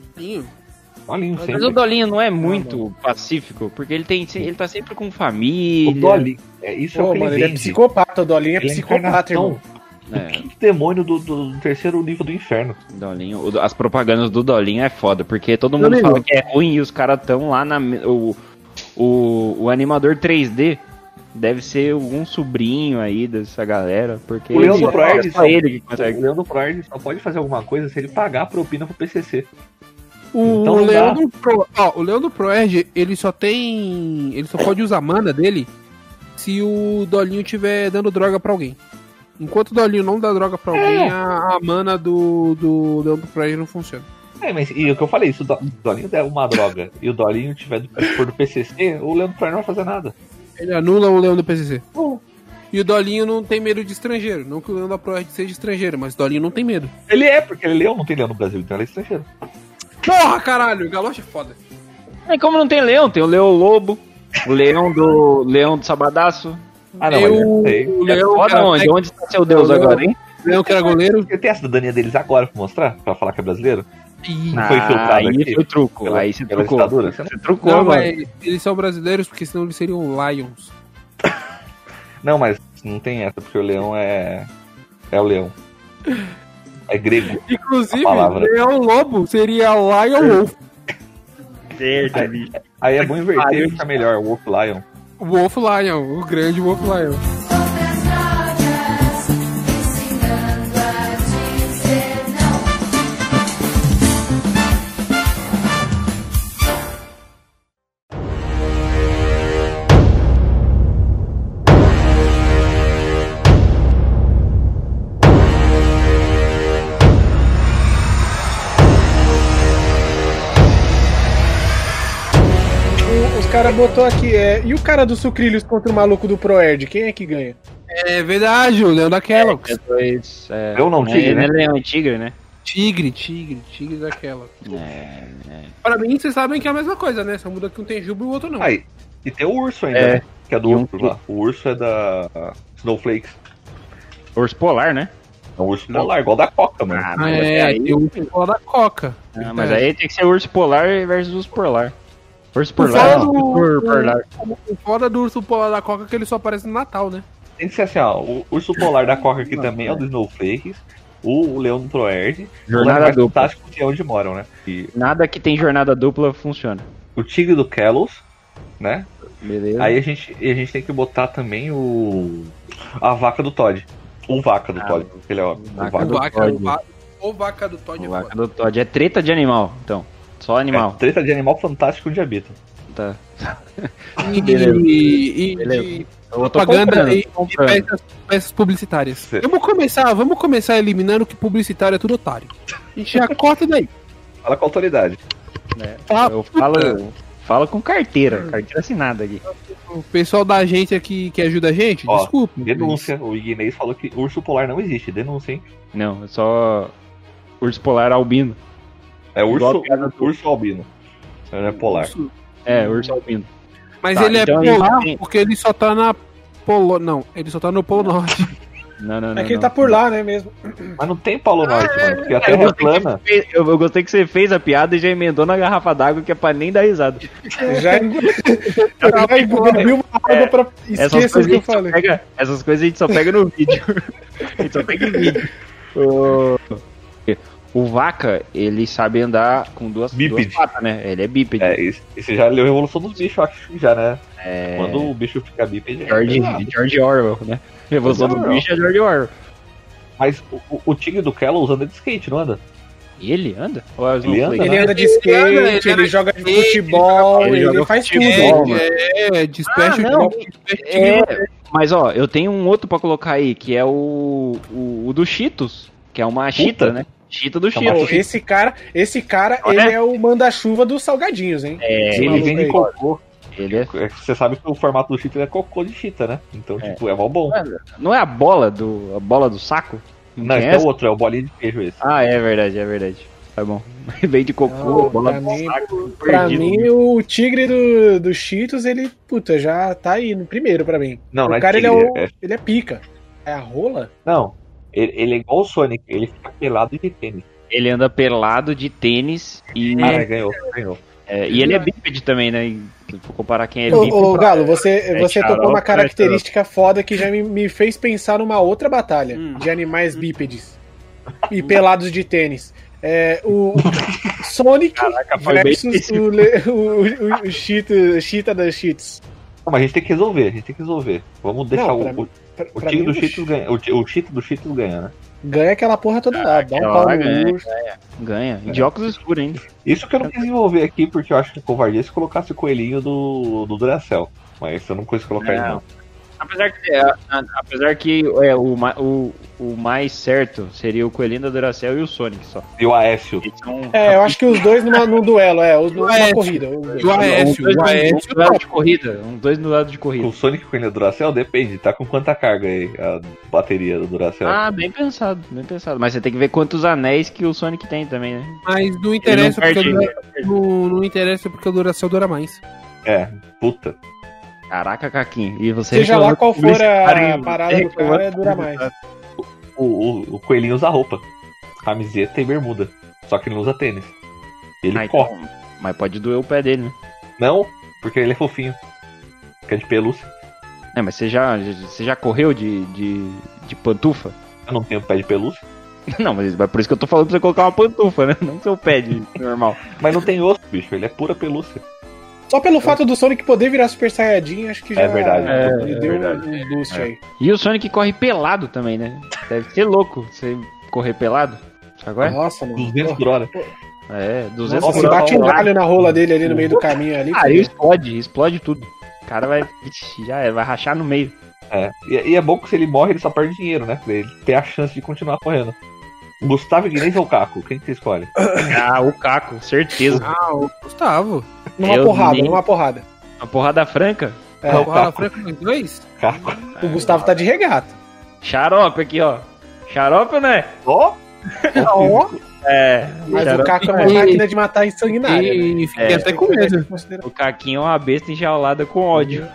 Dolinho, Mas sempre. o Dolinho não é muito pacífico, porque ele tem, ele tá sempre com família. O Dolinho. É, isso é Pô, o que mano, ele ele é psicopata, o Dolinho é Ele é psicopata, encarnação. irmão. É, O quinto demônio do, do- terceiro nível do inferno. Dolinho, o- as propagandas do Dolinho é foda, porque todo mundo Dolinho. fala que é ruim e os caras tão lá na. O, o, o animador 3D deve ser algum sobrinho aí dessa galera, porque O é Proerd só ele que consegue. O Leandro Proerd só pode fazer alguma coisa se ele pagar a propina pro PCC. O, Então. Leandro Pro, ó, o Leandro Proerd, ele só tem. Ele só pode usar a mana dele se o Dolinho estiver dando droga pra alguém. Enquanto o Dolinho não dá droga pra alguém, a, a mana do, do Leandro Proerd não funciona. É, mas e o que eu falei, se o Do- Dolinho der uma droga e o Dolinho tiver do, for do PCC, o Leandro Proerd não vai fazer nada. Ele anula o Leão do PCC. E o Dolinho não tem medo de estrangeiro. Não que o Leão da Proerd seja estrangeiro, mas o Dolinho não tem medo. Ele é, porque ele é leão, não tem leão no Brasil, então ele é estrangeiro. Porra, caralho, o Galoche é foda. É como não tem leão, tem o Leão Lobo, o leão do leão do Sabadaço. Ah, não, Eu- eu sei. o É Leão, foda que era onde? técnico, Onde está seu Deus Leão- agora, hein? o Leão que era goleiro. Eu tenho a cidadania deles agora pra mostrar, pra falar que é brasileiro. E... Não foi filtrado aí aqui foi truco, pela- aí você trucou. ditadura? Você trucou, Não, mano. mas eles são brasileiros porque senão eles seriam Lions. Não, mas não tem essa, porque o leão é. É o leão. É grego. Inclusive. Leão Lobo seria Lion Wolf. Bicho. Aí é bom inverter e fica melhor, Wolf Lion. Wolf Lion, o grande Wolf Lion. O- Os caras botou aqui, é. E o cara do Sucrilhos contra o maluco do Proerd, quem é que ganha? É verdade, o Leão da Kellogg's. É dois. É, Eu não, tigre, é, né? não é leão, é tigre, né? Tigre, tigre, tigre da Kellogg's. É, é. Pra mim, vocês sabem que é a mesma coisa, né? Só muda que um tem juba e o outro não. Aí, e tem o urso ainda, É. né? Que é do E um urso lá. O urso é da Snowflakes. Urso polar, né? É um urso polar, igual da Coca, mano. Ah, mas é, aí- tem um que fala da Coca. Ah, mas aí tem que ser urso polar versus urso polar. Urso polar. do- urso polar. O foda do urso polar da Coca é que ele só aparece no Natal, né? Tem que ser assim, ó. O urso polar da Coca aqui também é o do Snowflakes. O, o leão do Proerd. Jornada o dupla. fantástico que é onde moram, né? E Nada que tem jornada dupla funciona. o tigre do Kellos, né? Beleza. Aí a gente, e a gente tem que botar também o. A vaca do Todd. O vaca do Ah, Todd. Ele é ó, o vaca vaca O do vaca, Todd. o vaca, o vaca do Todd é o vaca foda. do Todd. É treta de animal, então. Só animal. É, treta de animal fantástico onde habita. Tá. E, Beleza. e, e Beleza. de Eu tô propaganda comprando, e, e peças, peças publicitárias. Sim. Vamos começar, vamos começar eliminando que publicitário é tudo otário. A gente já corta daí. Fala com a autoridade. Tá? Eu falo, falo com carteira, carteira assinada aqui. O pessoal da agência que, que ajuda a gente, Ó, desculpa. Denúncia. O Ignez falou que urso polar não existe. Denúncia, hein? Não, é só urso polar albino. É urso, do- urso albino. Não é polar. É, urso albino. Mas Tá, ele então é ele polar tem- porque ele só tá na Polo... Não, ele só tá no Polo Norte. Não, não, não. É que ele não. tá por lá, né, mesmo. Mas não tem Polo Norte, mano. Porque a Eu Terra é gostei, que plana. você fez, eu, eu gostei que você fez a piada e já emendou na garrafa d'água, que é pra nem dar risada. Já, já bebi uma água pra Essas esqueça o coisas, que eu falei. pega, essas coisas a gente só pega no vídeo. a gente só pega em vídeo. O, o vaca, ele sabe andar com duas, duas Bípede. patas, né? Ele é bípede. É, esse, esse já leu a Revolução dos Bichos, eu acho que já, né? É, Quando o bicho fica bípede. é George, pesado. George Orwell, né? Revolução do Orwell. bicho é George Orwell. Mas o, o, o tigre do Kellos anda de skate, não anda? Ele anda? Ou é o Ele anda, Ele anda de Ele skate, anda, ele ele, anda joga de skate, futebol, ele ele, joga faz tudo. futebol, mano. É, é despecha Ah, não. despecha É, mas ó, eu tenho um outro pra colocar aí, que é o, o, o do Cheetos, que é uma chita, né? Chita do Pô, Cheetos. esse cara, esse cara, Olha. ele é o manda-chuva dos salgadinhos, hein? É, Esse Ele maluco vem de aí. cocô. ele é, Você sabe que o formato do chita é cocô de chita, né? Então, É. tipo, é mó bom. não é a bola do, a bola do saco? Não, esse é essa? o outro, é o bolinho de queijo esse. Ah, é verdade, é verdade. Tá bom. Vem de cocô, Não, bola pra do mim- saco. Pra perdido. mim, o tigre do, do Cheetos, ele, puta, já tá aí no primeiro pra mim. Não, o não é cara, ele, é tigre, o, é- ele é pica. É a rola? Não, ele, ele é igual o Sonic, ele fica pelado de tênis. Ele anda pelado de tênis e, Ah, ganhou, ganhou. é, e ele é bípede também, né? Se for comparar quem é Ô, bípede. ô, Galo, você, é você xarope, tocou uma é característica foda que já me, me fez pensar numa outra batalha Hum. de animais bípedes e pelados de tênis. É, o Sonic bem versus o, le- o, o, o Cheetah, Cheetah da Cheats. Não, mas a gente tem que resolver, a gente tem que resolver. Vamos deixar Não, o, mim- Pra, o pra mim, do Cheetos ganha. O, o Cheetos do Cheetos ganha, né? ganha aquela porra toda lá. Dá um pau no ganha. urso. Ganha. E de óculos escuros ainda. Isso que eu não quis desenvolver aqui, porque eu acho que covardia se colocasse o coelhinho do, do Duracell. Mas eu não quis colocar ele, Não. Apesar que, é, a- apesar que é, o, o, o mais certo seria o Coelhinho da Duracell e o Sonic só. E o Aécio. É, eu acho que os dois numa, num duelo, é, os numa Aécio. corrida. os dois. E o Aécio, dois o no- Aécio. um duelo de corrida. Uns dois no lado de corrida. Com o Sonic e o coelhinho do Duracell, depende. Tá com quanta carga aí a bateria do Duracell? Ah, bem pensado, bem pensado. Mas você tem que ver quantos anéis que o Sonic tem também, né? Mas não interessa, não porque, perde, o Dura- não, não interessa porque o Duracell dura mais. É, puta. Caraca, Caquinho. E você Seja lá qual for a parada você do cara, reclamando dura mais. O, o, o coelhinho usa roupa. Camiseta e bermuda. Só que não usa tênis. Ele Ah, corre. então, mas pode doer o pé dele, né? Não, porque ele é fofinho. Que é de pelúcia. É, mas você já, você já correu de, de, de pantufa? Eu não tenho pé de pelúcia. Não, mas é por isso que eu tô falando pra você colocar uma pantufa, né? Não seu pé de normal. Mas não tem osso, bicho. Ele é pura pelúcia. Só pelo fato do Sonic poder virar Super Saiyajin, acho que já É verdade. É deu verdade. um boost aí. E o Sonic corre pelado também, né? Deve ser louco você correr pelado. É? Nossa, mano. 200 por hora. É, 200 Nossa, por se hora. bate um galho na rola dele ali no meio do caminho ali. Ah, ele explode, explode tudo. O cara vai. Já é, vai rachar no meio. É. E, e é bom que se ele morre, ele só perde dinheiro, né? Pra ele ter a chance de continuar correndo. Gustavo Guinness ou Caco? Quem que você escolhe? Ah, o Caco, certeza. Ah, o Gustavo. Numa Eu porrada, nem- numa porrada. Uma porrada franca. É, Não. Porra, Franco nos dois? Caco. o Gustavo tá de regata. Xarope aqui, ó. Xarope ou não é? Ó! Ó, É. mas o xarope Caco é uma E- máquina de matar insanguinária. né? E fiquei É. até com medo. O Caquinho é uma besta enjaulada com ódio.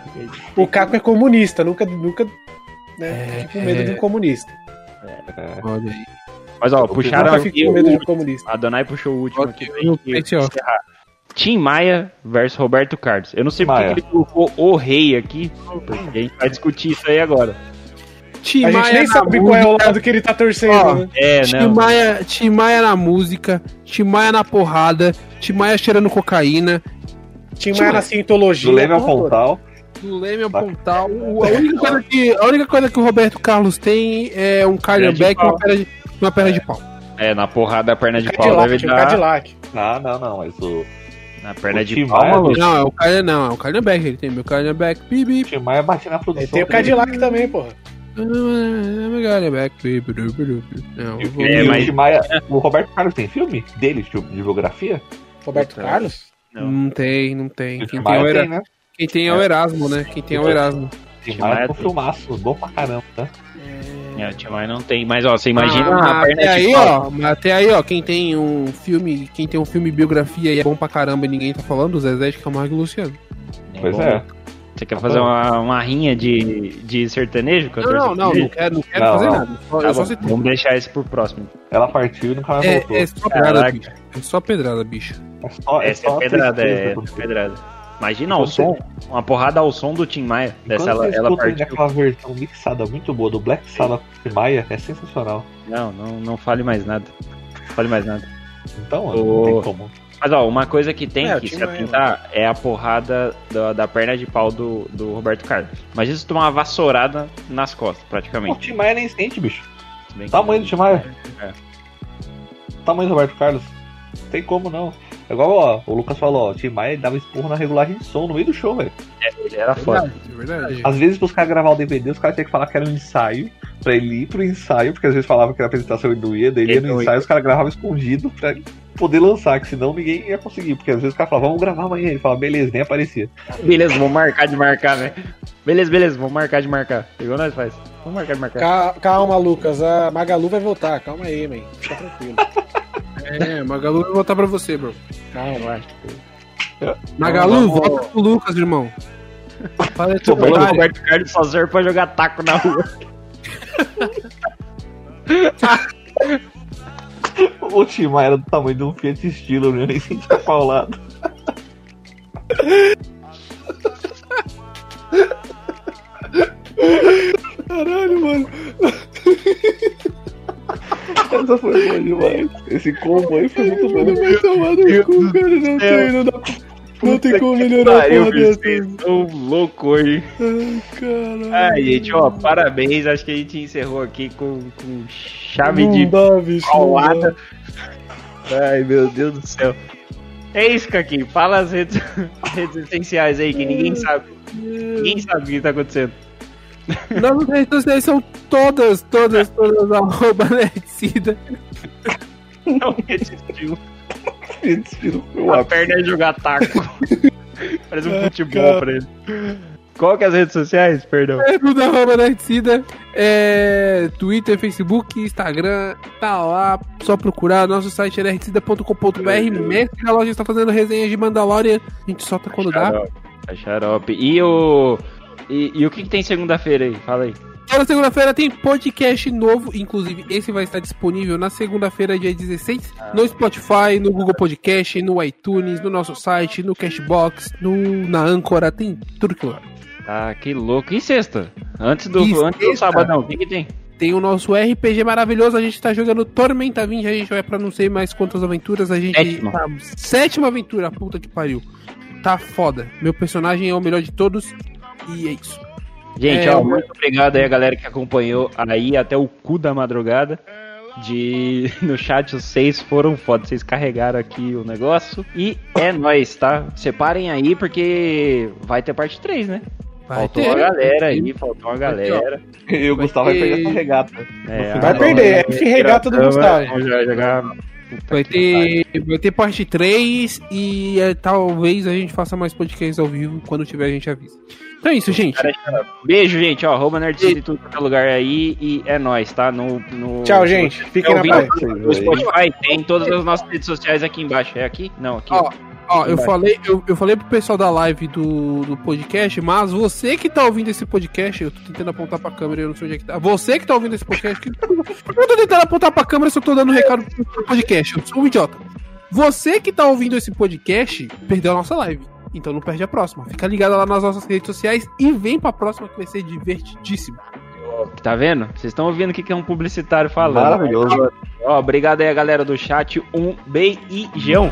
O Caco é comunista, nunca, nunca né, fica com medo de um comunista. Olha aí. Mas ó, puxaram aqui com o medo de um comunista. A Donai puxou o último Ok, aqui. eu ó. encerrar. Tim Maia versus Roberto Carlos. Eu não sei porque Maia. que ele colocou o rei aqui, porque a gente vai discutir isso aí agora. Tim A gente Maia nem sabe qual é o lado que ele tá torcendo, Ó, né? É, Tim não. Maia, Tim Maia na música, Tim Maia na porrada, Tim Maia cheirando cocaína, Tinha uma na cientologia. Do Leme ao. Pontal. do Leme ao Pontal. A única, coisa que, a única coisa que o Roberto Carlos tem é um back e pau. uma perna de, uma perna de pau. É, na porrada a perna de pau Cadillac, deve tinha um dar. Cadillac. Não, não, não. Mas o, Na perna O de Tim pau, Maia, maluco. Não, é o cardio não, é o cardio back. Ele tem meu cardio back, o bibi. Tim Maia bate na produção. tem o dele. Cadillac também, porra. Bibi. Não, vou- É, mas- o Maia. O Roberto Carlos tem filme dele, tipo, de biografia? Roberto Carlos? Não. Não tem, não tem. O Quem tem, é Era- tem, né? quem tem é o Erasmo, né? Quem tem é o Erasmo. Tim Tim Maia Maia com tem. filmaço, bom pra caramba, né? É, o Tim Maia não tem. Mas ó, você imagina Ah, a até de aí, pau. ó, até aí, ó, quem tem um filme, quem tem um filme biografia e é bom pra caramba e ninguém tá falando, o Zezé de Camargo e Luciano. Pois bom. é. Você quer fazer uma, uma rinha de, de sertanejo? Não, cantor não, não, não quero, não quero Não, fazer não. nada. Só, Tá bom, citei. vamos deixar esse pro próximo. Ela partiu e nunca mais É, voltou. é só pedrada, Caraca. bicho. É só pedrada, bicho. É só- Essa é só pedrada, tristeza, é, porque- pedrada. Imagina o Você- som, uma porrada ao som do Tim Maia. Dessa ela, você ela partiu. aquela versão mixada muito boa do Black Sabbath com Tim Maia, é sensacional. Não, não, não fale mais nada. Não fale mais nada. Então, Ô. não tem como. Mas ó, uma coisa que tem É, o que se atentar é a porrada da, da perna de pau do, do Roberto Carlos. Imagina se tomar uma vassourada nas costas, O praticamente. Tim Maia nem sente, bicho. Tamanho do Tim Maia. É. Tamanho do Roberto Carlos. Não tem como não. É igual, ó, o Lucas falou, ó, o Tim Maia dava esporro na regulagem de som no meio do show, velho. Ele era foda. É verdade. Às vezes, pros caras gravar o DVD, os caras tinham que falar que era um ensaio, pra ele ir pro ensaio, porque às vezes falava que era apresentação e ia, daí ele ia no ensaio, os caras gravavam escondido pra poder lançar, que senão ninguém ia conseguir, porque às vezes os caras falavam, vamos gravar amanhã, ele falava, beleza, nem aparecia. Beleza, vamos marcar de marcar, né? Beleza, beleza, vamos marcar de marcar. Igual nós faz. Vamos marcar de marcar. Ca- Calma, Lucas. A Magalu vai voltar. Calma aí, man. Fica tranquilo. É, Magalu vai voltar pra você, bro. Calma. Magalu, Vamos- volta pro Lucas, irmão. Fala Pô, teu o. Roberto Carlos só serve pra jogar taco na rua. O Tim Maia era do tamanho de um Fiat Estilo, né? Nem sentia paulado. Caralho, mano. Essa foi boa demais. Esse combo aí foi muito bom. Vai tomar no cu, cara. Não tem, não dá. Não tem como melhorar a Pariu, porra bicho, dessa. vocês são louco hoje. Ai, caralho. Ai, gente, ó, parabéns. Acho que a gente encerrou aqui com, com chave Não de dá, bicho. paulada. Ai, meu Deus do céu. É isso, Kaki. Fala as redes, redes essenciais aí, que ninguém sabe. Ninguém sabe o que tá acontecendo. Nossas redes sociais são todas, todas, todas, arroba Nerdcida. Não. Fiat Estilo foi o A ápice. perna é jogar taco. Parece um Ai, futebol pra ele. Qual que é as redes sociais? Perdão. É tudo arroba Nerdcida. É, Twitter, Facebook, Instagram, tá lá. Só procurar. Nosso site é nerdcida.com.br. Mestre da loja está fazendo resenhas de Mandalorian. A gente solta quando dá. Xarope. É xarope. E o. E, e o que, que tem segunda-feira aí? Fala aí. Toda segunda-feira tem podcast novo, inclusive esse vai estar disponível na segunda-feira, dia 16, no Spotify, no Google Podcast, no iTunes, no nosso site, no Cashbox, no, na Ancora, tem tudo que lá. Ah, que louco. E sexta? Antes do, E antes do sabadão, o que que tem? Tem o nosso RPG maravilhoso, a gente tá jogando Tormenta 20, a gente vai pra não sei mais quantas aventuras, a gente. Sétima. Tá, sétima aventura, puta que pariu. Tá foda. Meu personagem é o melhor de todos e é isso. Gente, É, ó, muito obrigado aí a galera que acompanhou aí até o cu da madrugada. De no chat vocês foram foda, vocês carregaram aqui o negócio e é nóis, tá? Separem aí porque vai ter parte 3, né? Vai faltou ter. uma galera aí, faltou uma galera. E o Vai Gustavo vai ter- pegar essa regata. É, Vai perder, é regata do Gustavo. Já jogar. Vai ter, vai ter parte 3 e é, talvez a gente faça mais podcasts ao vivo. Quando tiver, a gente avisa. Então é isso, gente. Beijo, gente, ó, arroba Nerdcity em tudo quanto é lugar aí e é nóis, tá? No, no- Tchau, gente. Fiquem É na paz. no Spotify, tem todas as nossas redes sociais aqui embaixo. É aqui? Não, aqui. Ó, Ó, eu falei, eu, eu falei pro pessoal da live do, do podcast, mas você que tá ouvindo esse podcast, eu tô tentando apontar pra câmera, eu não sei onde é que tá. Você que tá ouvindo esse podcast, que, eu tô tentando apontar pra câmera, só tô dando um recado pro podcast. Eu sou um idiota. Você que tá ouvindo esse podcast, perdeu a nossa live. Então não perde a próxima. Fica ligado lá nas nossas redes sociais e vem pra próxima que vai ser divertidíssimo. Tá vendo? Vocês estão ouvindo o que que é um publicitário falando. Maravilhoso. Ó, obrigado aí a galera do chat. Um beijão.